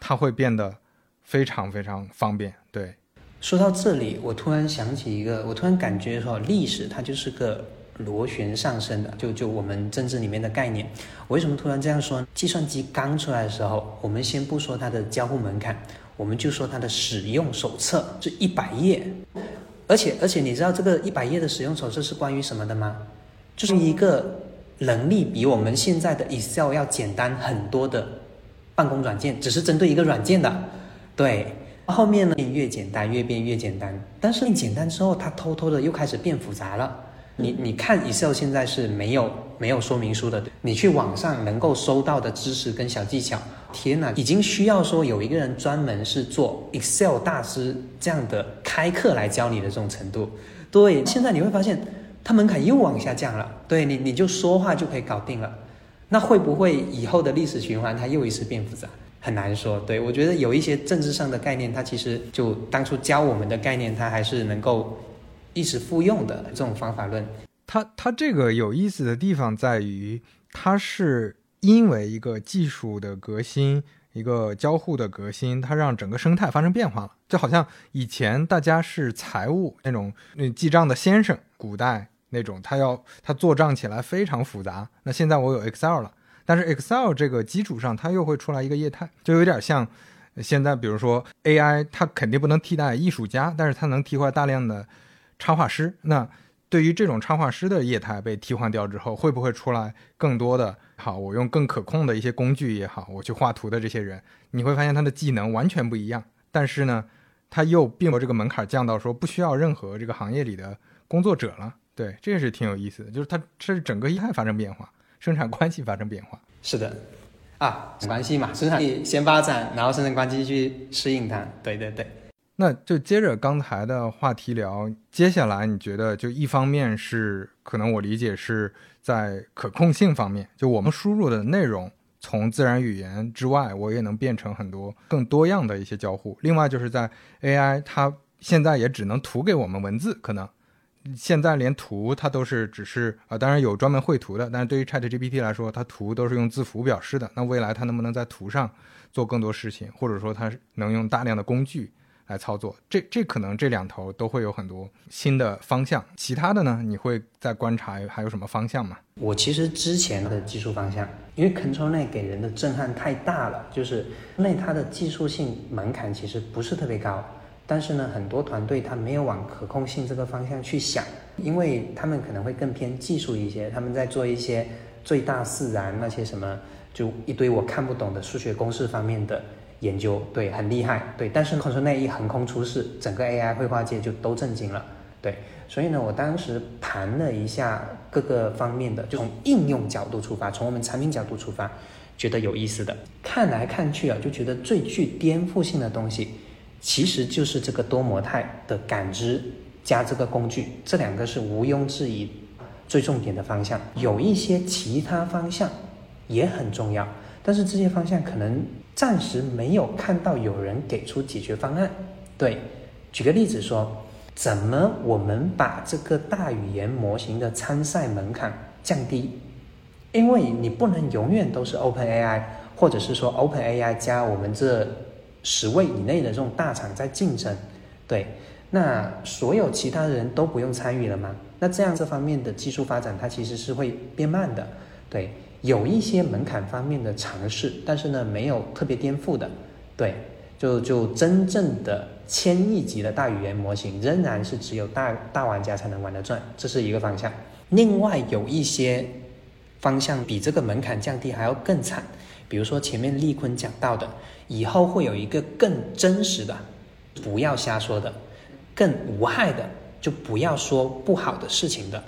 它会变得非常非常方便。对，说到这里，我突然想起一个，我突然感觉说，历史它就是个。螺旋上升的，就就我们政治里面的概念，为什么突然这样说？计算机刚出来的时候，我们先不说它的交互门槛，我们就说它的使用手册是一百页，而且而且你知道这个一百页的使用手册是关于什么的吗？就是一个能力比我们现在的 Excel 要简单很多的办公软件，只是针对一个软件的，对，后面呢越简单越变越简单，但是你简单之后，它偷偷的又开始变复杂了。你你看 Excel 现在是没有没有说明书的，你去网上能够搜到的知识跟小技巧，天哪，已经需要说有一个人专门是做 Excel 大师这样的开课来教你的这种程度。对，现在你会发现它门槛又往下降了，对你你就说话就可以搞定了。那会不会以后的历史循环它又一次变复杂？很难说。对我觉得有一些政治上的概念，它其实就当初教我们的概念，它还是能够。一直复用的这种方法论，它它这个有意思的地方在于，它是因为一个技术的革新，一个交互的革新，它让整个生态发生变化了。就好像以前大家是财务那种那记账的先生，古代那种，他要他做账起来非常复杂。那现在我有 Excel 了，但是 Excel 这个基础上，它又会出来一个业态，就有点像现在，比如说 AI，它肯定不能替代艺术家，但是它能替换大量的插画师。那对于这种插画师的业态被替换掉之后，会不会出来更多的好？我用更可控的一些工具也好，我去画图的这些人，你会发现他的技能完全不一样，但是呢，他又并把这个门槛降到说不需要任何这个行业里的工作者了。对，这个是挺有意思的，就是它这是整个业态发生变化，生产关系发生变化。是的，啊，关系嘛，生产力先发展，然后生产关系去适应它。对对对。那就接着刚才的话题聊，接下来你觉得就一方面是可能我理解是在可控性方面，就我们输入的内容从自然语言之外，我也能变成很多更多样的一些交互。另外就是在 AI，它现在也只能图给我们文字，可能现在连图它都是只是啊，当然有专门绘图的，但是对于 ChatGPT 来说，它图都是用字符表示的。那未来它能不能在图上做更多事情，或者说它能用大量的工具？来操作，这这可能这两头都会有很多新的方向。其他的呢，你会再观察还有什么方向吗？我其实之前的技术方向，因为 Control 内给人的震撼太大了，就是内它的技术性门槛其实不是特别高，但是呢，很多团队他没有往可控性这个方向去想，因为他们可能会更偏技术一些，他们在做一些最大自然那些什么，就一堆我看不懂的数学公式方面的。研究对很厉害对，但是 Control 内一横空出世，整个 AI 绘画界就都震惊了对，所以呢，我当时盘了一下各个方面的，就从应用角度出发，从我们产品角度出发，觉得有意思的，看来看去啊，就觉得最具颠覆性的东西，其实就是这个多模态的感知加这个工具，这两个是毋庸置疑最重点的方向，有一些其他方向也很重要，但是这些方向可能。暂时没有看到有人给出解决方案。对，举个例子说，怎么我们把这个大语言模型的参赛门槛降低？因为你不能永远都是 Open AI，或者是说 Open AI 加我们这十位以内的这种大厂在竞争。对，那所有其他人都不用参与了吗？那这样这方面的技术发展它其实是会变慢的。对。有一些门槛方面的尝试，但是呢，没有特别颠覆的，对，就就真正的千亿级的大语言模型，仍然是只有大大玩家才能玩得转，这是一个方向。另外有一些方向比这个门槛降低还要更惨，比如说前面立坤讲到的，以后会有一个更真实的，不要瞎说的，更无害的，就不要说不好的事情的。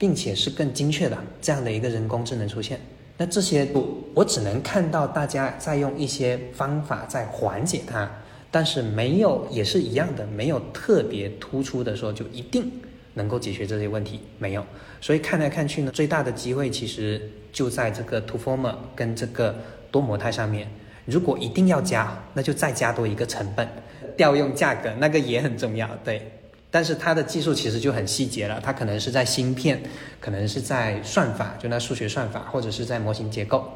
并且是更精确的这样的一个人工智能出现，那这些不，我只能看到大家在用一些方法在缓解它，但是没有，也是一样的，没有特别突出的说就一定能够解决这些问题，没有。所以看来看去呢，最大的机会其实就在这个 ToFormer 跟这个多模态上面。如果一定要加，那就再加多一个成本，调用价格那个也很重要，对。但是它的技术其实就很细节了，它可能是在芯片，可能是在算法，就那数学算法，或者是在模型结构，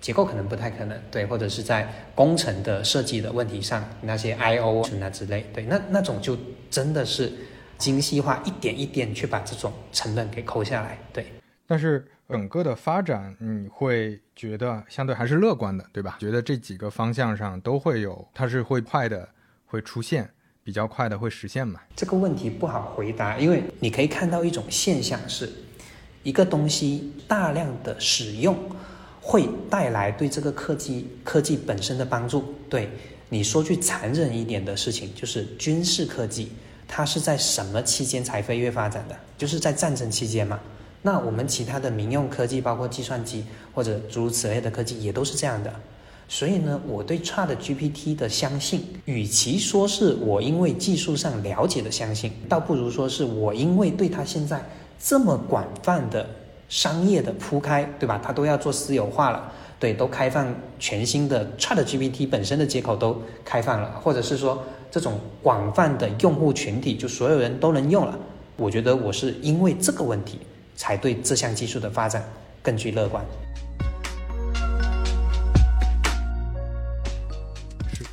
结构可能不太可能，对，或者是在工程的设计的问题上，那些 I/O 啊之类，对，那那种就真的是精细化，一点一点去把这种成本给抠下来，对。但是整个的发展，你会觉得相对还是乐观的，对吧？觉得这几个方向上都会有，它是会快的会出现。比较快的会实现嘛？这个问题不好回答，因为你可以看到一种现象是，一个东西大量的使用会带来对这个科技科技本身的帮助。对你说句残忍一点的事情，就是军事科技，它是在什么期间才飞跃发展的？就是在战争期间嘛。那我们其他的民用科技，包括计算机或者诸如此类的科技，也都是这样的。所以呢，我对 Chat GPT 的相信，与其说是我因为技术上了解的相信，倒不如说是我因为对它现在这么广泛的商业的铺开，对吧？它都要做私有化了，对，都开放全新的 Chat GPT 本身的接口都开放了，或者是说这种广泛的用户群体，就所有人都能用了。我觉得我是因为这个问题，才对这项技术的发展更具乐观。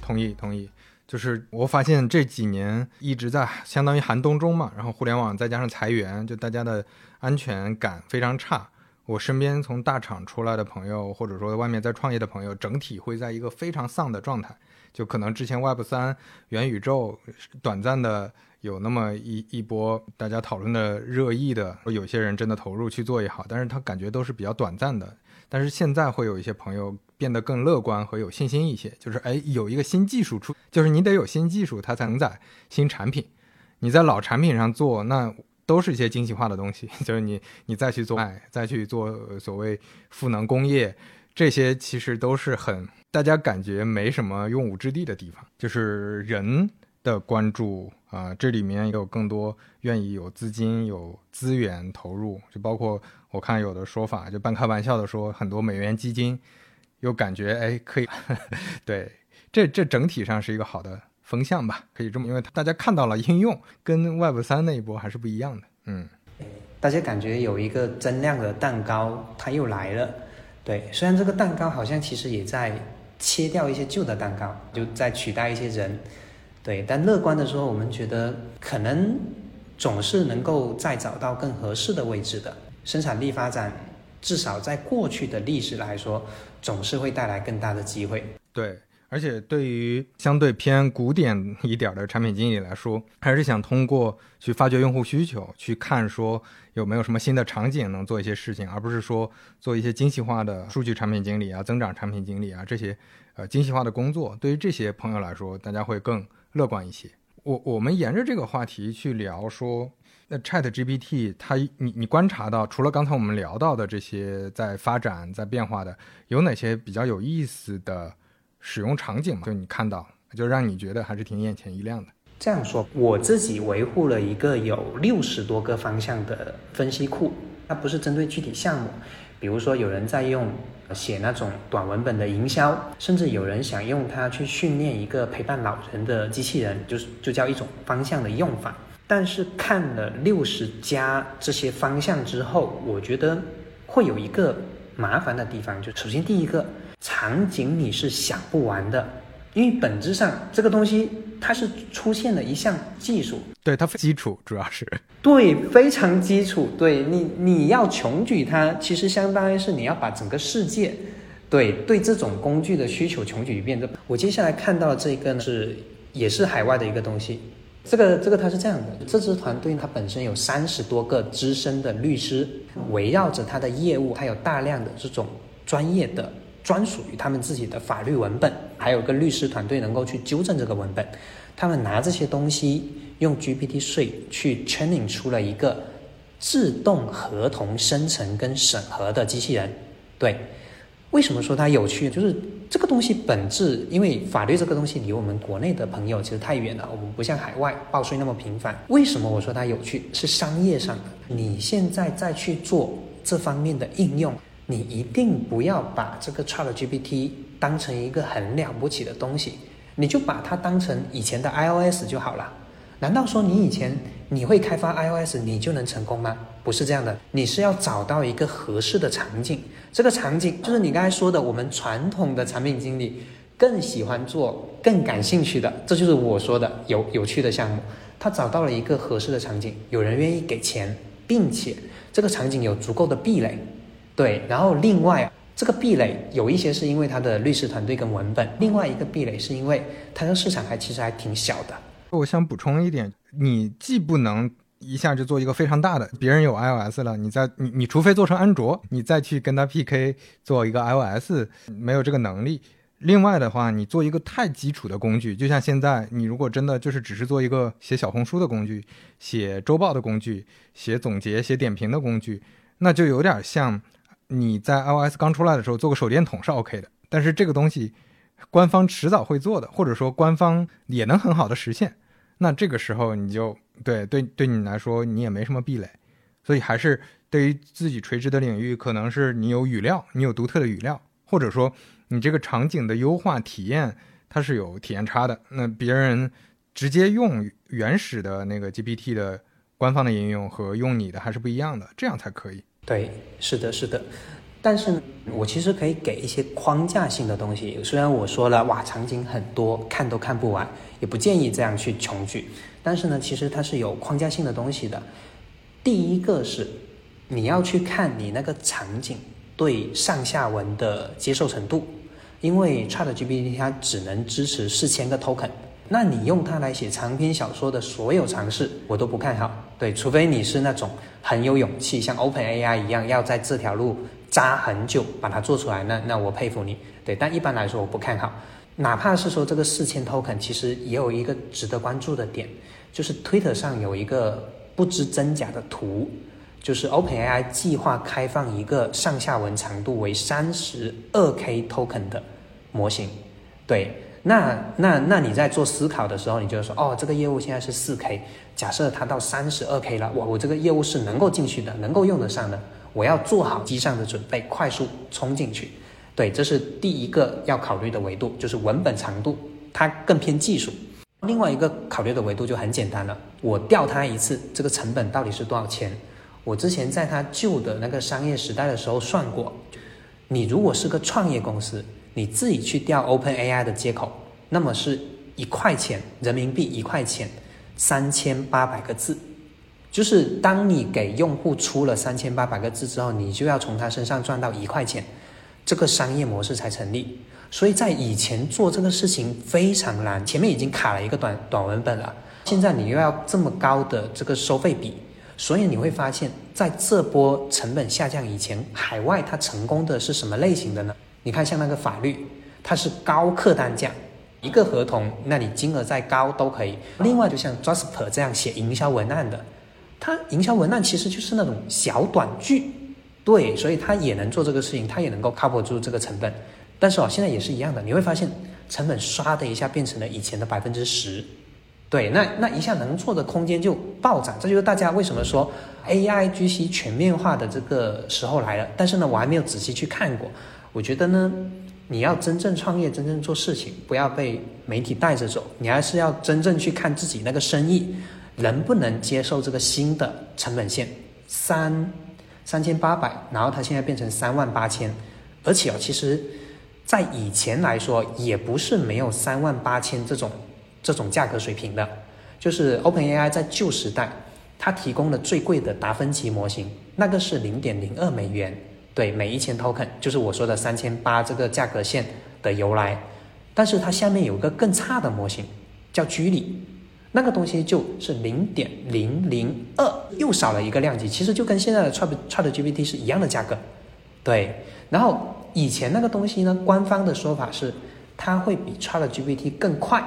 同意同意。就是我发现这几年一直在相当于寒冬中嘛，然后互联网再加上裁员，就大家的安全感非常差。我身边从大厂出来的朋友，或者说外面在创业的朋友，整体会在一个非常丧的状态。就可能之前 Web 三、元宇宙短暂的有那么一一波大家讨论的热议的，有些人真的投入去做也好，但是他感觉都是比较短暂的。但是现在会有一些朋友变得更乐观和有信心一些，就是哎，有一个新技术出，就是你得有新技术，它才能在新产品。你在老产品上做，那都是一些精细化的东西，就是你你再去做，哎，再去做所谓赋能工业，这些其实都是很大家感觉没什么用武之地的地方，就是人的关注啊，这里面有更多愿意有资金、有资源投入，就包括。我看有的说法就半开玩笑的说，很多美元基金又感觉哎可以，对，这这整体上是一个好的风向吧，可以这么，因为大家看到了应用跟 Web 三那一波还是不一样的，嗯，大家感觉有一个增量的蛋糕它又来了，对，虽然这个蛋糕好像其实也在切掉一些旧的蛋糕，就在取代一些人，对，但乐观的说，我们觉得可能总是能够再找到更合适的位置的。生产力发展，至少在过去的历史来说，总是会带来更大的机会。对，而且对于相对偏古典一点的产品经理来说，还是想通过去发掘用户需求，去看说有没有什么新的场景能做一些事情，而不是说做一些精细化的数据产品经理啊、增长产品经理啊这些呃精细化的工作。对于这些朋友来说，大家会更乐观一些。我我们沿着这个话题去聊说。那 Chat GPT，它你你观察到，除了刚才我们聊到的这些在发展、在变化的，有哪些比较有意思的使用场景吗？就你看到，就让你觉得还是挺眼前一亮的。这样说，我自己维护了一个有六十多个方向的分析库，它不是针对具体项目，比如说有人在用写那种短文本的营销，甚至有人想用它去训练一个陪伴老人的机器人，就是就叫一种方向的用法。但是看了六十家这些方向之后，我觉得会有一个麻烦的地方，就首先第一个场景你是想不完的，因为本质上这个东西它是出现了一项技术，对它基础 主要是对非常基础，对你你要穷举它，其实相当于是你要把整个世界对对这种工具的需求穷举一遍。这我接下来看到这个呢是也是海外的一个东西。这个这个他是这样的，这支团队它本身有三十多个资深的律师，围绕着他的业务，他有大量的这种专业的专属于他们自己的法律文本，还有个律师团队能够去纠正这个文本。他们拿这些东西用 GPT 税去 training 出了一个自动合同生成跟审核的机器人。对，为什么说它有趣？就是。这个东西本质，因为法律这个东西离我们国内的朋友其实太远了，我们不像海外报税那么频繁。为什么我说它有趣？是商业上的。你现在再去做这方面的应用，你一定不要把这个 Chat GPT 当成一个很了不起的东西，你就把它当成以前的 iOS 就好了。难道说你以前你会开发 iOS，你就能成功吗？不是这样的，你是要找到一个合适的场景。这个场景就是你刚才说的，我们传统的产品经理更喜欢做、更感兴趣的，这就是我说的有有趣的项目。他找到了一个合适的场景，有人愿意给钱，并且这个场景有足够的壁垒。对，然后另外这个壁垒有一些是因为他的律师团队跟文本，另外一个壁垒是因为它的市场还其实还挺小的。我想补充一点，你既不能一下就做一个非常大的，别人有 iOS 了，你再你你除非做成安卓，你再去跟他 PK 做一个 iOS，没有这个能力。另外的话，你做一个太基础的工具，就像现在你如果真的就是只是做一个写小红书的工具、写周报的工具、写总结、写点评的工具，那就有点像你在 iOS 刚出来的时候做个手电筒是 OK 的，但是这个东西。官方迟早会做的，或者说官方也能很好的实现，那这个时候你就对对对你来说你也没什么壁垒，所以还是对于自己垂直的领域，可能是你有语料，你有独特的语料，或者说你这个场景的优化体验它是有体验差的，那别人直接用原始的那个 GPT 的官方的应用和用你的还是不一样的，这样才可以。对，是的，是的。但是我其实可以给一些框架性的东西。虽然我说了哇，场景很多，看都看不完，也不建议这样去穷举。但是呢，其实它是有框架性的东西的。第一个是你要去看你那个场景对上下文的接受程度，因为 ChatGPT 它只能支持四千个 token。那你用它来写长篇小说的所有尝试，我都不看好。对，除非你是那种很有勇气，像 OpenAI 一样，要在这条路扎很久把它做出来，那那我佩服你。对，但一般来说我不看好。哪怕是说这个四千 token，其实也有一个值得关注的点，就是 Twitter 上有一个不知真假的图，就是 OpenAI 计划开放一个上下文长度为三十二 K token 的模型。对。那那那你在做思考的时候，你就说哦，这个业务现在是四 K，假设它到三十二 K 了，我我这个业务是能够进去的，能够用得上的，我要做好机上的准备，快速冲进去。对，这是第一个要考虑的维度，就是文本长度，它更偏技术。另外一个考虑的维度就很简单了，我调它一次，这个成本到底是多少钱？我之前在它旧的那个商业时代的时候算过，你如果是个创业公司。你自己去调 Open AI 的接口，那么是一块钱人民币一块钱，三千八百个字，就是当你给用户出了三千八百个字之后，你就要从他身上赚到一块钱，这个商业模式才成立。所以在以前做这个事情非常难，前面已经卡了一个短短文本了，现在你又要这么高的这个收费比，所以你会发现在这波成本下降以前，海外它成功的是什么类型的呢？你看，像那个法律，它是高客单价，一个合同，那你金额再高都可以。另外，就像 Jasper 这样写营销文案的，它营销文案其实就是那种小短句，对，所以它也能做这个事情，它也能够 cover 住这个成本。但是哦，现在也是一样的，你会发现成本唰的一下变成了以前的百分之十，对，那那一下能做的空间就暴涨。这就是大家为什么说 AI GC 全面化的这个时候来了。但是呢，我还没有仔细去看过。我觉得呢，你要真正创业、真正做事情，不要被媒体带着走，你还是要真正去看自己那个生意能不能接受这个新的成本线，三三千八百，然后它现在变成三万八千，而且哦，其实，在以前来说也不是没有三万八千这种这种价格水平的，就是 OpenAI 在旧时代，它提供的最贵的达芬奇模型，那个是零点零二美元。对，每一千 token 就是我说的三千八这个价格线的由来，但是它下面有个更差的模型，叫居里，那个东西就是零点零零二，又少了一个量级，其实就跟现在的 Chat Chat GPT 是一样的价格。对，然后以前那个东西呢，官方的说法是它会比 Chat GPT 更快，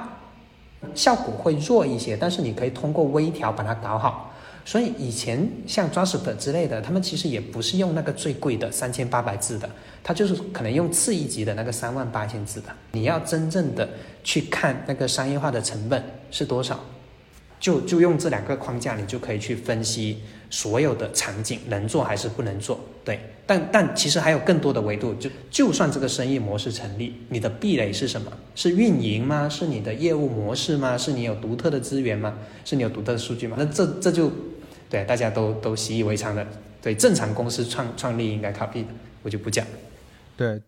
效果会弱一些，但是你可以通过微调把它搞好。所以以前像 Jasper 之类的，他们其实也不是用那个最贵的三千八百字的，他就是可能用次一级的那个三万八千字的。你要真正的去看那个商业化的成本是多少，就就用这两个框架，你就可以去分析所有的场景能做还是不能做。对，但但其实还有更多的维度，就就算这个生意模式成立，你的壁垒是什么？是运营吗？是你的业务模式吗？是你有独特的资源吗？是你有独特的数据吗？那这这就。对，大家都都习以为常的。对，正常公司创创立应该 copy 的，我就不讲。对，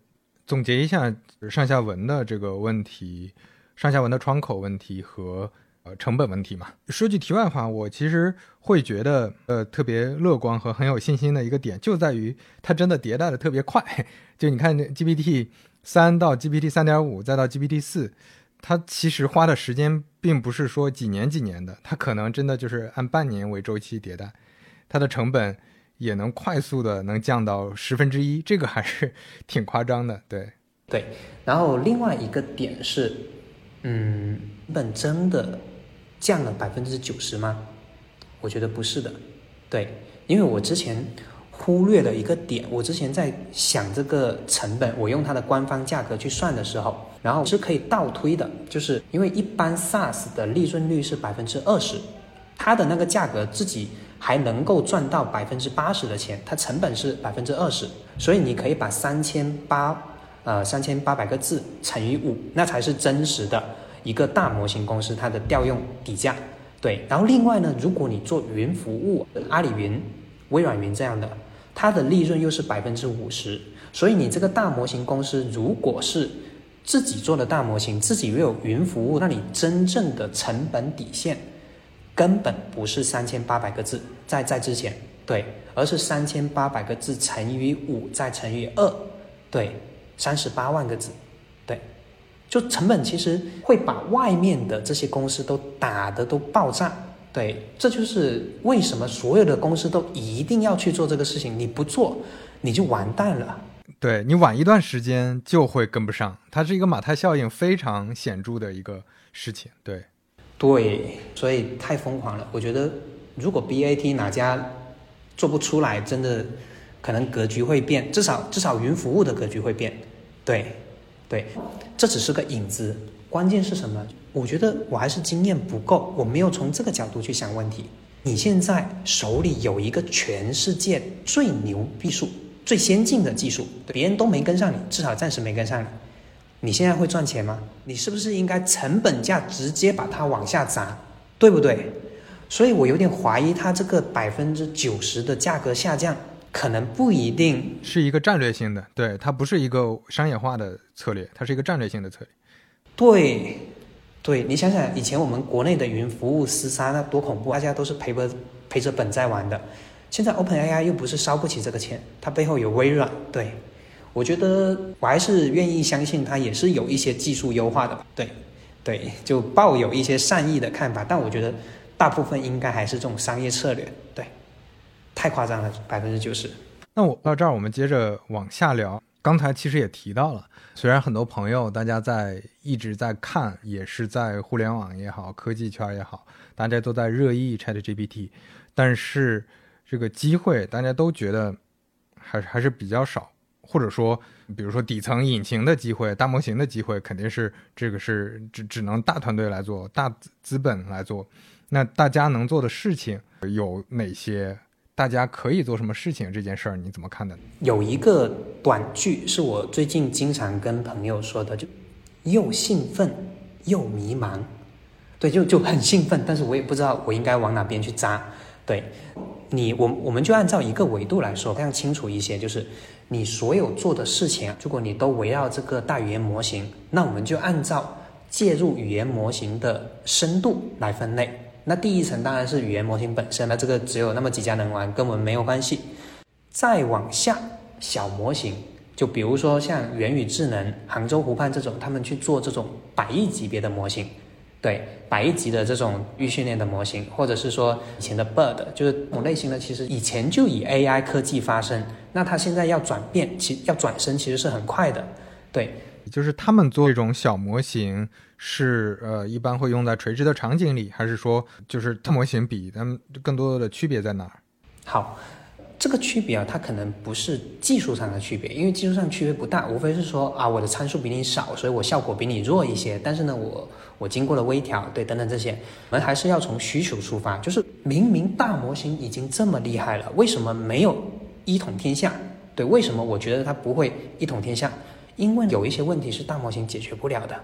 总结一下上下文的这个问题，上下文的窗口问题和呃成本问题嘛。说句题外话，我其实会觉得呃特别乐观和很有信心的一个点，就在于它真的迭代的特别快。就你看，GPT 三到 GPT 三点五，再到 GPT 四。它其实花的时间并不是说几年几年的，它可能真的就是按半年为周期迭代，它的成本也能快速的能降到十分之一，这个还是 挺夸张的。对，对。然后另外一个点是，嗯，本真的降了百分之九十吗？我觉得不是的。对，因为我之前。忽略了一个点，我之前在想这个成本，我用它的官方价格去算的时候，然后是可以倒推的，就是因为一般 SaaS 的利润率是百分之二十，它的那个价格自己还能够赚到百分之八十的钱，它成本是百分之二十，所以你可以把三千八呃三千八百个字乘以五，那才是真实的一个大模型公司它的调用底价。对，然后另外呢，如果你做云服务，阿里云、微软云这样的。它的利润又是百分之五十，所以你这个大模型公司如果是自己做的大模型，自己又有云服务，那你真正的成本底线根本不是三千八百个字，在在之前，对，而是三千八百个字乘以五再乘以二，对，三十八万个字，就成本其实会把外面的这些公司都打得都爆炸。对，这就是为什么所有的公司都一定要去做这个事情。你不做，你就完蛋了。对你晚一段时间就会跟不上，它是一个马太效应非常显著的一个事情。对，对，所以太疯狂了。我觉得如果 BAT 哪家做不出来，真的可能格局会变，至少至少云服务的格局会变。对，对，这只是个影子。关键是什么？我觉得我还是经验不够，我没有从这个角度去想问题。你现在手里有一个全世界最牛逼术、最先进的技术，别人都没跟上你，至少暂时没跟上你。你现在会赚钱吗？你是不是应该成本价直接把它往下砸，对不对？所以我有点怀疑，它这个百分之九十的价格下降，可能不一定是一个战略性的，对，它不是一个商业化的策略，它是一个战略性的策略。对，对你想想，以前我们国内的云服务厮杀那多恐怖，大家都是赔本赔着本在玩的。现在 Open AI 又不是烧不起这个钱，它背后有微软。对，我觉得我还是愿意相信它也是有一些技术优化的。对，对，就抱有一些善意的看法，但我觉得大部分应该还是这种商业策略。对，太夸张了，百分之九十。那我到这儿，我们接着往下聊。刚才其实也提到了。虽然很多朋友大家在一直在看，也是在互联网也好，科技圈也好，大家都在热议 ChatGPT，但是这个机会大家都觉得还还是比较少，或者说，比如说底层引擎的机会、大模型的机会，肯定是这个是只只能大团队来做、大资本来做。那大家能做的事情有哪些？大家可以做什么事情？这件事儿你怎么看的？有一个短句是我最近经常跟朋友说的，就又兴奋又迷茫。对，就就很兴奋，但是我也不知道我应该往哪边去扎。对你，我我们就按照一个维度来说，非常清楚一些，就是你所有做的事情，如果你都围绕这个大语言模型，那我们就按照介入语言模型的深度来分类。那第一层当然是语言模型本身，那这个只有那么几家能玩，跟我们没有关系。再往下，小模型，就比如说像元宇智能、杭州湖畔这种，他们去做这种百亿级别的模型，对，百亿级的这种预训练的模型，或者是说以前的 Bird，就是这种类型的，其实以前就以 AI 科技发生，那它现在要转变，其要转身其实是很快的，对。就是他们做这种小模型是呃，一般会用在垂直的场景里，还是说就是大模型比他们更多的区别在哪儿？好，这个区别啊，它可能不是技术上的区别，因为技术上区别不大，无非是说啊，我的参数比你少，所以我效果比你弱一些。但是呢，我我经过了微调，对，等等这些，我们还是要从需求出发，就是明明大模型已经这么厉害了，为什么没有一统天下？对，为什么我觉得它不会一统天下？因为有一些问题是大模型解决不了的，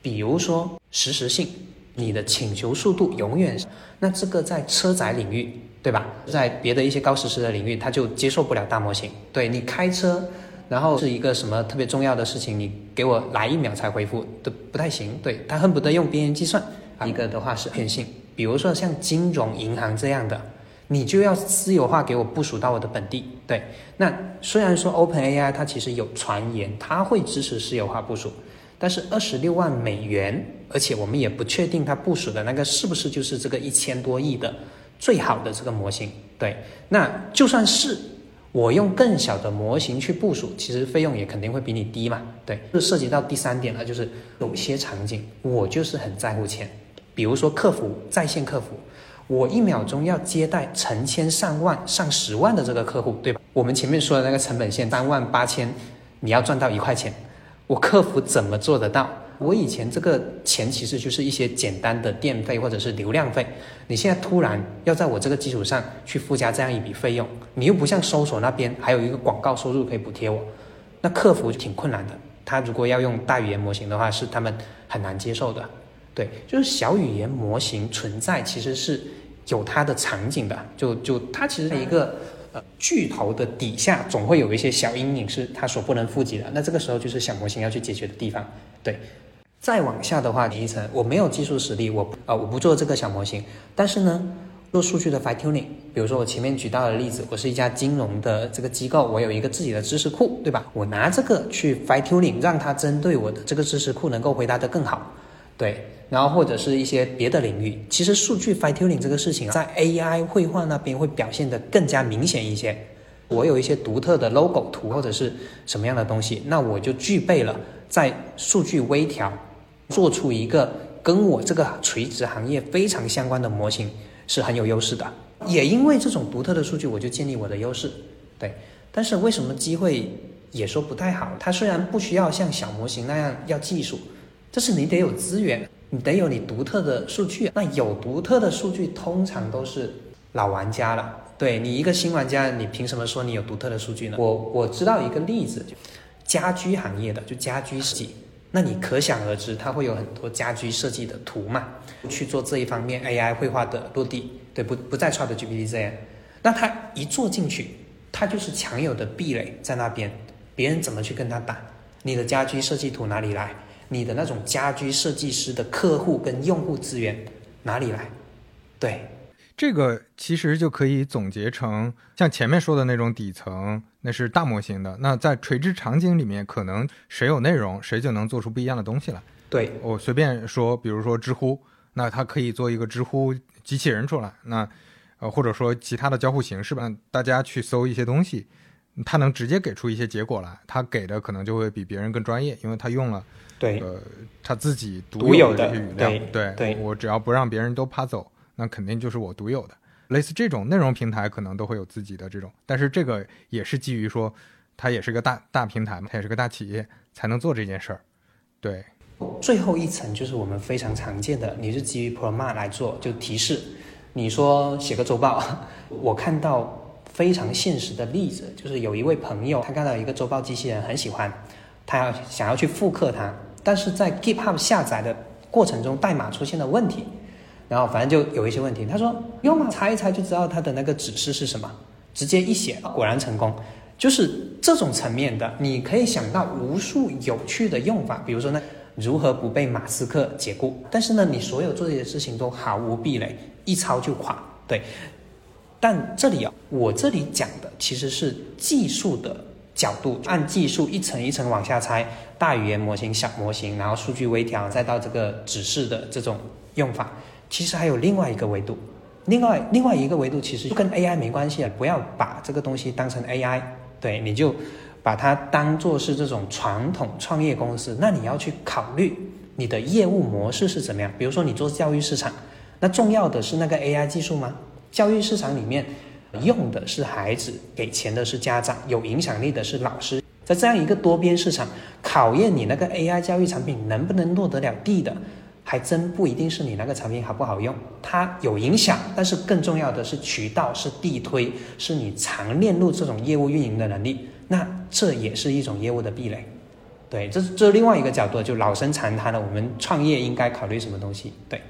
比如说实时性，你的请求速度永远，那这个在车载领域，对吧？在别的一些高实时的领域，它就接受不了大模型。对你开车，然后是一个什么特别重要的事情，你给我来一秒才回复都不太行。对他恨不得用边缘计算。一个的话是偏性，比如说像金融银行这样的。你就要私有化给我部署到我的本地，对。那虽然说 Open AI 它其实有传言，它会支持私有化部署，但是二十六万美元，而且我们也不确定它部署的那个是不是就是这个一千多亿的最好的这个模型，对。那就算是我用更小的模型去部署，其实费用也肯定会比你低嘛，对。就涉及到第三点了，就是有些场景我就是很在乎钱，比如说客服在线客服。我一秒钟要接待成千上万、上十万的这个客户，对吧？我们前面说的那个成本线三万八千，你要赚到一块钱，我客服怎么做得到？我以前这个钱其实就是一些简单的电费或者是流量费，你现在突然要在我这个基础上去附加这样一笔费用，你又不像搜索那边还有一个广告收入可以补贴我，那客服就挺困难的。他如果要用大语言模型的话，是他们很难接受的。对，就是小语言模型存在其实是有它的场景的，就就它其实是一个呃巨头的底下总会有一些小阴影是它所不能触及的，那这个时候就是小模型要去解决的地方。对，再往下的话，第一层我没有技术实力，我呃我不做这个小模型，但是呢。做数据的 fine tuning，比如说我前面举到的例子，我是一家金融的这个机构，我有一个自己的知识库，对吧？我拿这个去 fine tuning，让它针对我的这个知识库能够回答得更好，对。然后或者是一些别的领域，其实数据 fine tuning 这个事情啊在 AI 绘画那边会表现得更加明显一些。我有一些独特的 logo 图或者是什么样的东西，那我就具备了在数据微调做出一个跟我这个垂直行业非常相关的模型。是很有优势的，也因为这种独特的数据，我就建立我的优势。对，但是为什么机会也说不太好？它虽然不需要像小模型那样要技术，但是你得有资源，你得有你独特的数据。那有独特的数据，通常都是老玩家了。对你一个新玩家，你凭什么说你有独特的数据呢？我我知道一个例子，就家居行业的，就家居设计。那你可想而知，它会有很多家居设计的图嘛，去做这一方面 AI 绘画的落地，对不？不再 Chat GPT 这样，那它一做进去，它就是强有的壁垒在那边，别人怎么去跟他打？你的家居设计图哪里来？你的那种家居设计师的客户跟用户资源哪里来？对。这个其实就可以总结成像前面说的那种底层，那是大模型的。那在垂直场景里面，可能谁有内容，谁就能做出不一样的东西来。对我随便说，比如说知乎，那它可以做一个知乎机器人出来。那呃，或者说其他的交互形式吧，大家去搜一些东西，它能直接给出一些结果来。它给的可能就会比别人更专业，因为它用了对呃他自己独有的这些语料。对对，我只要不让别人都趴走。那肯定就是我独有的，类似这种内容平台可能都会有自己的这种，但是这个也是基于说，它也是个大大平台嘛，它也是个大企业才能做这件事儿。对，最后一层就是我们非常常见的，你是基于 Promat 来做，就提示，你说写个周报，我看到非常现实的例子，就是有一位朋友他看到一个周报机器人很喜欢，他要想要去复刻它，但是在 GitHub 下载的过程中代码出现了问题。然后反正就有一些问题，他说用嘛查一查就知道他的那个指示是什么，直接一写果然成功，就是这种层面的，你可以想到无数有趣的用法，比如说呢，如何不被马斯克解雇，但是呢，你所有做这些事情都毫无壁垒，一抄就垮，对。但这里啊，我这里讲的其实是技术的角度，按技术一层一层往下拆，大语言模型、小模型，然后数据微调，再到这个指示的这种用法。其实还有另外一个维度，另外另外一个维度其实跟 AI 没关系啊！不要把这个东西当成 AI，对，你就把它当做是这种传统创业公司。那你要去考虑你的业务模式是怎么样。比如说你做教育市场，那重要的是那个 AI 技术吗？教育市场里面用的是孩子，给钱的是家长，有影响力的是老师。在这样一个多边市场，考验你那个 AI 教育产品能不能落得了地的。还真不一定是你那个产品好不好用，它有影响，但是更重要的是渠道，是地推，是你常链路这种业务运营的能力，那这也是一种业务的壁垒。对，这是这另外一个角度，就老生常谈了，我们创业应该考虑什么东西？对，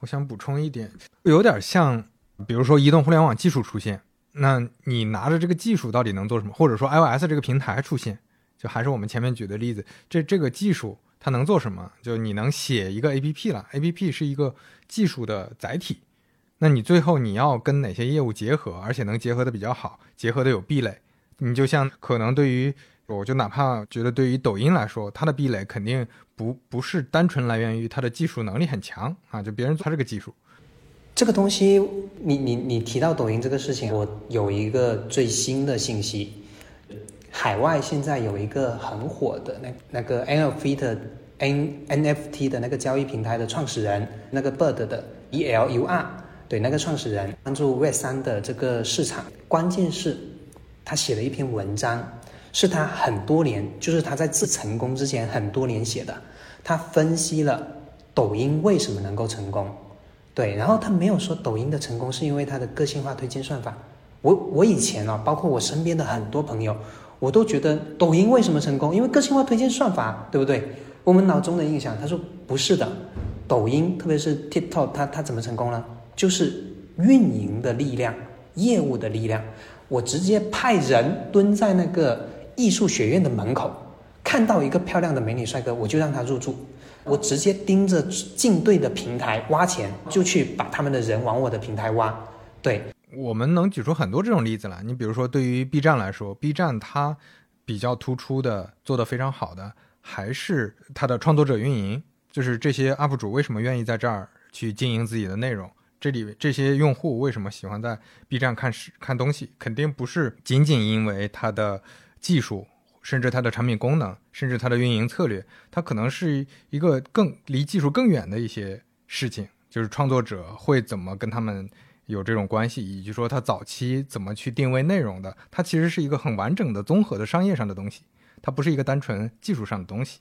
我想补充一点，有点像，比如说移动互联网技术出现，那你拿着这个技术到底能做什么？或者说 iOS 这个平台出现，就还是我们前面举的例子，这这个技术。它能做什么？就你能写一个 A P P 了，A P P 是一个技术的载体。那你最后你要跟哪些业务结合，而且能结合的比较好，结合的有壁垒？你就像可能对于，我就哪怕觉得对于抖音来说，它的壁垒肯定不不是单纯来源于它的技术能力很强啊，就别人它这个技术，这个东西，你你你提到抖音这个事情，我有一个最新的信息。海外现在有一个很火的那那个 NFT 的 N NFT 的那个交易平台的创始人，那个 Bird 的 E L U R，对那个创始人关注 Web 三的这个市场，关键是，他写了一篇文章，是他很多年，就是他在自成功之前很多年写的，他分析了抖音为什么能够成功，对，然后他没有说抖音的成功是因为它的个性化推荐算法，我我以前啊，包括我身边的很多朋友。我都觉得抖音为什么成功？因为个性化推荐算法，对不对？我们脑中的印象，他说不是的，抖音特别是 TikTok，它它怎么成功呢？就是运营的力量、业务的力量，我直接派人蹲在那个艺术学院的门口，看到一个漂亮的美女帅哥，我就让他入住。我直接盯着竞对的平台挖钱，就去把他们的人往我的平台挖。对，我们能举出很多这种例子来。你比如说，对于 B 站来说，B 站它比较突出的、做得非常好的，还是它的创作者运营，就是这些 UP 主为什么愿意在这儿去经营自己的内容。这里这些用户为什么喜欢在 B 站看视看东西？肯定不是仅仅因为它的技术，甚至它的产品功能，甚至它的运营策略，它可能是一个更离技术更远的一些事情。就是创作者会怎么跟他们有这种关系，以及说他早期怎么去定位内容的，它其实是一个很完整的、综合的商业上的东西，它不是一个单纯技术上的东西。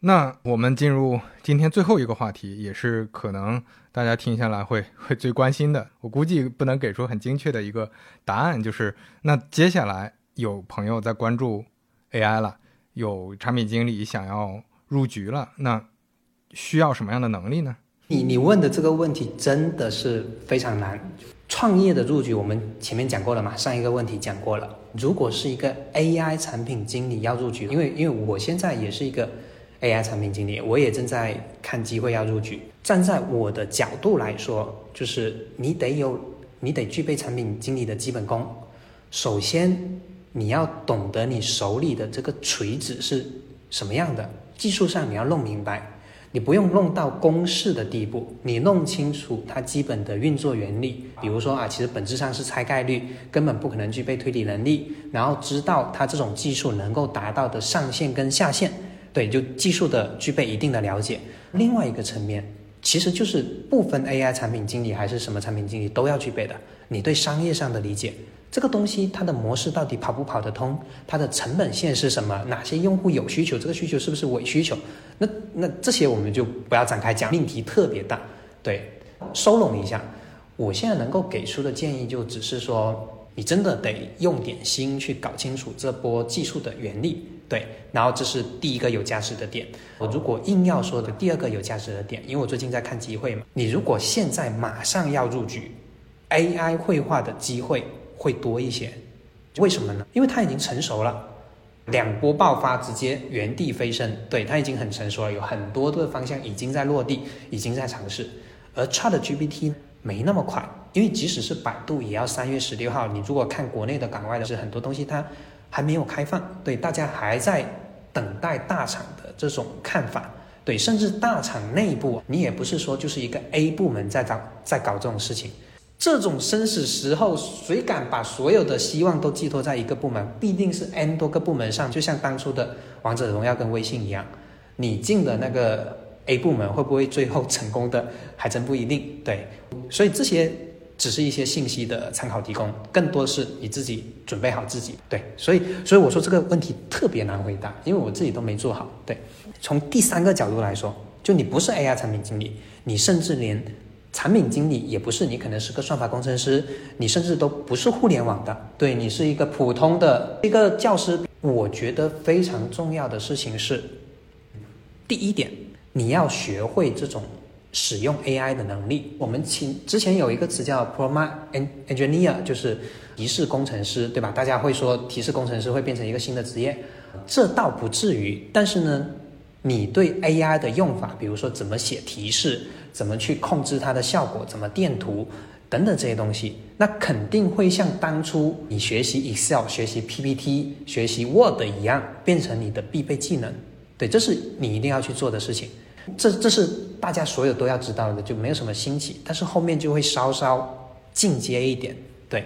那我们进入今天最后一个话题，也是可能。大家听下来会会最关心的，我估计不能给出很精确的一个答案，就是那接下来有朋友在关注 AI 了，有产品经理想要入局了，那需要什么样的能力呢？你你问的这个问题真的是非常难。创业的入局，我们前面讲过了嘛？上一个问题讲过了。如果是一个 AI 产品经理要入局，因为因为我现在也是一个。AI 产品经理，我也正在看机会要入局。站在我的角度来说，就是你得有，你得具备产品经理的基本功。首先，你要懂得你手里的这个锤子是什么样的，技术上你要弄明白。你不用弄到公式的地步，你弄清楚它基本的运作原理。比如说啊，其实本质上是猜概率，根本不可能具备推理能力。然后知道它这种技术能够达到的上限跟下限。对，就技术的具备一定的了解。另外一个层面，其实就是不分 AI 产品经理还是什么产品经理都要具备的。你对商业上的理解，这个东西它的模式到底跑不跑得通？它的成本线是什么？哪些用户有需求？这个需求是不是伪需求？那那这些我们就不要展开讲，命题特别大。对，收拢一下，我现在能够给出的建议就只是说，你真的得用点心去搞清楚这波技术的原理。对，然后这是第一个有价值的点。我如果硬要说的第二个有价值的点，因为我最近在看机会嘛，你如果现在马上要入局，AI 绘画的机会会多一些。为什么呢？因为它已经成熟了，两波爆发直接原地飞升。对，它已经很成熟了，有很多的方向已经在落地，已经在尝试。而 ChatGPT 没那么快，因为即使是百度也要三月十六号。你如果看国内的、港外的，是很多东西它。还没有开放，对大家还在等待大厂的这种看法，对，甚至大厂内部，你也不是说就是一个 A 部门在搞在搞这种事情，这种生死时候，谁敢把所有的希望都寄托在一个部门？必定是 N 多个部门上，就像当初的王者荣耀跟微信一样，你进的那个 A 部门会不会最后成功的，还真不一定。对，所以这些。只是一些信息的参考提供，更多是你自己准备好自己。对，所以所以我说这个问题特别难回答，因为我自己都没做好。对，从第三个角度来说，就你不是 AI 产品经理，你甚至连产品经理也不是，你可能是个算法工程师，你甚至都不是互联网的，对你是一个普通的一个教师。我觉得非常重要的事情是，第一点，你要学会这种。使用 AI 的能力，我们请之前有一个词叫 prompt engineer，就是提示工程师，对吧？大家会说提示工程师会变成一个新的职业，这倒不至于。但是呢，你对 AI 的用法，比如说怎么写提示，怎么去控制它的效果，怎么电图等等这些东西，那肯定会像当初你学习 Excel、学习 PPT、学习 Word 一样，变成你的必备技能。对，这是你一定要去做的事情。这这是大家所有都要知道的，就没有什么新奇。但是后面就会稍稍进阶一点。对，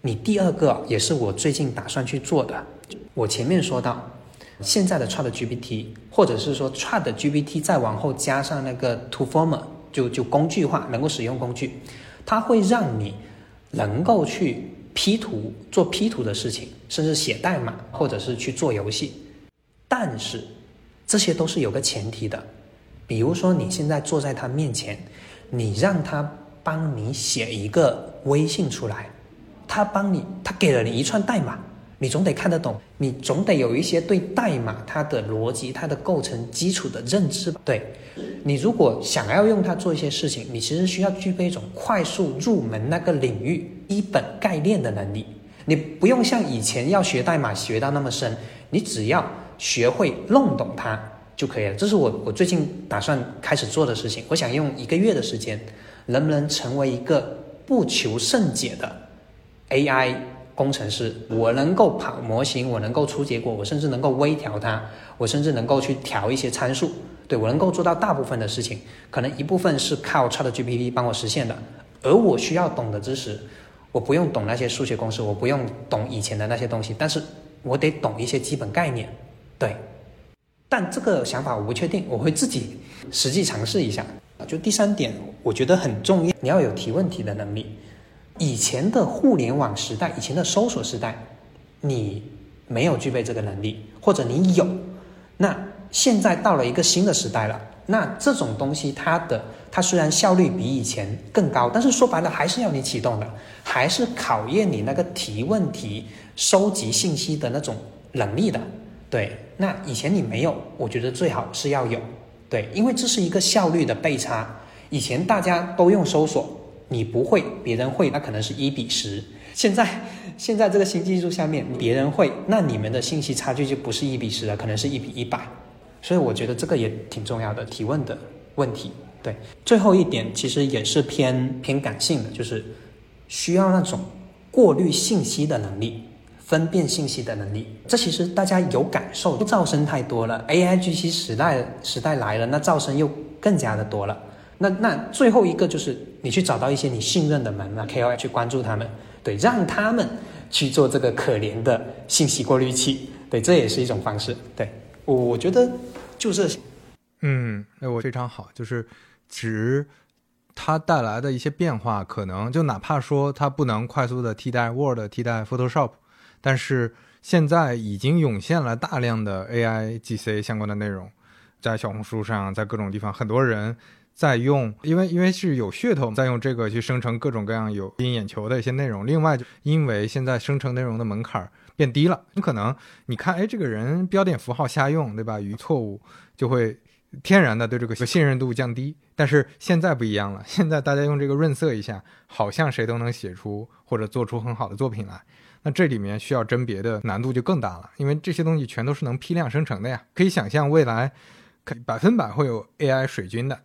你第二个也是我最近打算去做的。我前面说到，现在的 Chat GPT，或者是说 Chat GPT 再往后加上那个 To Former，就就工具化，能够使用工具，它会让你能够去 P 图，做 P 图的事情，甚至写代码，或者是去做游戏。但是这些都是有个前提的。比如说，你现在坐在他面前，你让他帮你写一个微信出来，他帮你，他给了你一串代码，你总得看得懂，你总得有一些对代码它的逻辑、它的构成基础的认知吧？对，你如果想要用它做一些事情，你其实需要具备一种快速入门那个领域一本概念的能力。你不用像以前要学代码学到那么深，你只要学会弄懂它就可以了。这是我我最近打算开始做的事情。我想用一个月的时间，能不能成为一个不求甚解的 AI 工程师？我能够跑模型，我能够出结果，我甚至能够微调它，我甚至能够去调一些参数。对我能够做到大部分的事情，可能一部分是靠 ChatGPT 帮我实现的，而我需要懂的知识。我不用懂那些数学公式，我不用懂以前的那些东西，但是我得懂一些基本概念，对。但这个想法我不确定，我会自己实际尝试一下。就第三点，我觉得很重要，你要有提问题的能力。以前的互联网时代，以前的搜索时代，你没有具备这个能力，或者你有，那现在到了一个新的时代了。那这种东西，它的它虽然效率比以前更高，但是说白了还是要你启动的，还是考验你那个提问题、收集信息的那种能力的。对，那以前你没有，我觉得最好是要有。对，因为这是一个效率的倍差。以前大家都用搜索，你不会，别人会，那可能是一比十。现在现在这个新技术下面，别人会，那你们的信息差距就不是一比十了，可能是一比一百。所以我觉得这个也挺重要的，提问的问题。对，最后一点其实也是偏偏感性的，就是需要那种过滤信息的能力，分辨信息的能力。这其实大家有感受，噪声太多了 AI G C 时代时代来了，那噪声又更加的多了。那那最后一个就是你去找到一些你信任的门啊 KOL 去关注他们，对，让他们去做这个可怜的信息过滤器，对，这也是一种方式。对我我觉得。就这些，嗯，那我非常好，就是指它带来的一些变化，可能就哪怕说它不能快速的替代 Word、替代 Photoshop，但是现在已经涌现了大量的 AI GC 相关的内容，在小红书上，在各种地方，很多人在用，因为因为是有噱头，在用这个去生成各种各样有吸引眼球的一些内容。另外，就因为现在生成内容的门槛。变低了，你可能你看，哎，这个人标点符号瞎用，对吧？语错误就会天然的对这个信任度降低。但是现在不一样了，现在大家用这个润色一下，好像谁都能写出或者做出很好的作品来。那这里面需要甄别的难度就更大了，因为这些东西全都是能批量生成的呀。可以想象未来可百分百会有 AI 水军的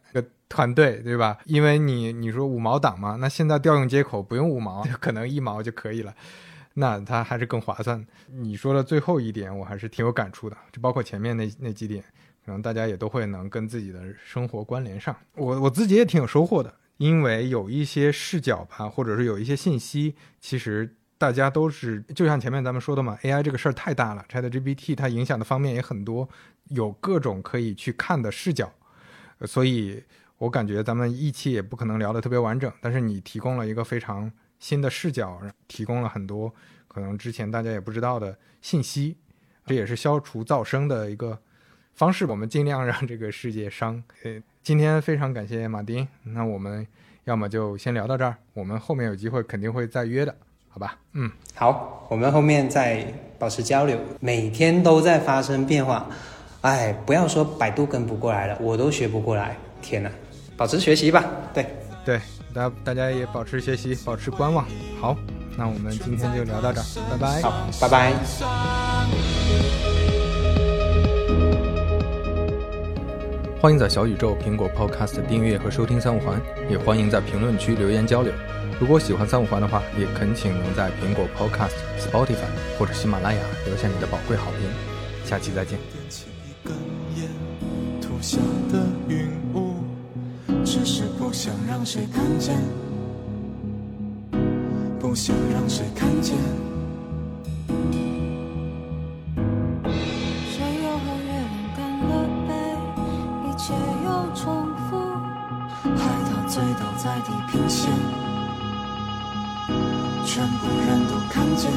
团队，对吧？因为你你说五毛党嘛，那现在调用接口不用五毛，可能一毛就可以了。那它还是更划算。你说的最后一点，我还是挺有感触的，就包括前面那那几点，可能大家也都会能跟自己的生活关联上。我我自己也挺有收获的，因为有一些视角吧，或者是有一些信息，其实大家都是就像前面咱们说的嘛，AI 这个事儿太大了，ChatGPT 它影响的方面也很多，有各种可以去看的视角，所以我感觉咱们一期也不可能聊得特别完整，但是你提供了一个非常。新的视角提供了很多可能之前大家也不知道的信息，这也是消除噪声的一个方式。我们尽量让这个世界声。呃，今天非常感谢马丁，那我们要么就先聊到这儿，我们后面有机会肯定会再约的，好吧？嗯，好，我们后面再保持交流。每天都在发生变化，哎，不要说百度跟不过来了，我都学不过来。天哪，保持学习吧。对，对。大大家也保持学习，保持观望。好，那我们今天就聊到这儿，拜拜。好，拜拜。欢迎在小宇宙、苹果 Podcast 订阅和收听三五环，也欢迎在评论区留言交流。如果喜欢三五环的话，也恳请能在苹果 Podcast、Spotify 或者喜马拉雅留下你的宝贵好评。下期再见。只是不想让谁看见，不想让谁看见。谁又和月亮干了杯？一切又重复，海涛醉倒在地平线，全部人都看见。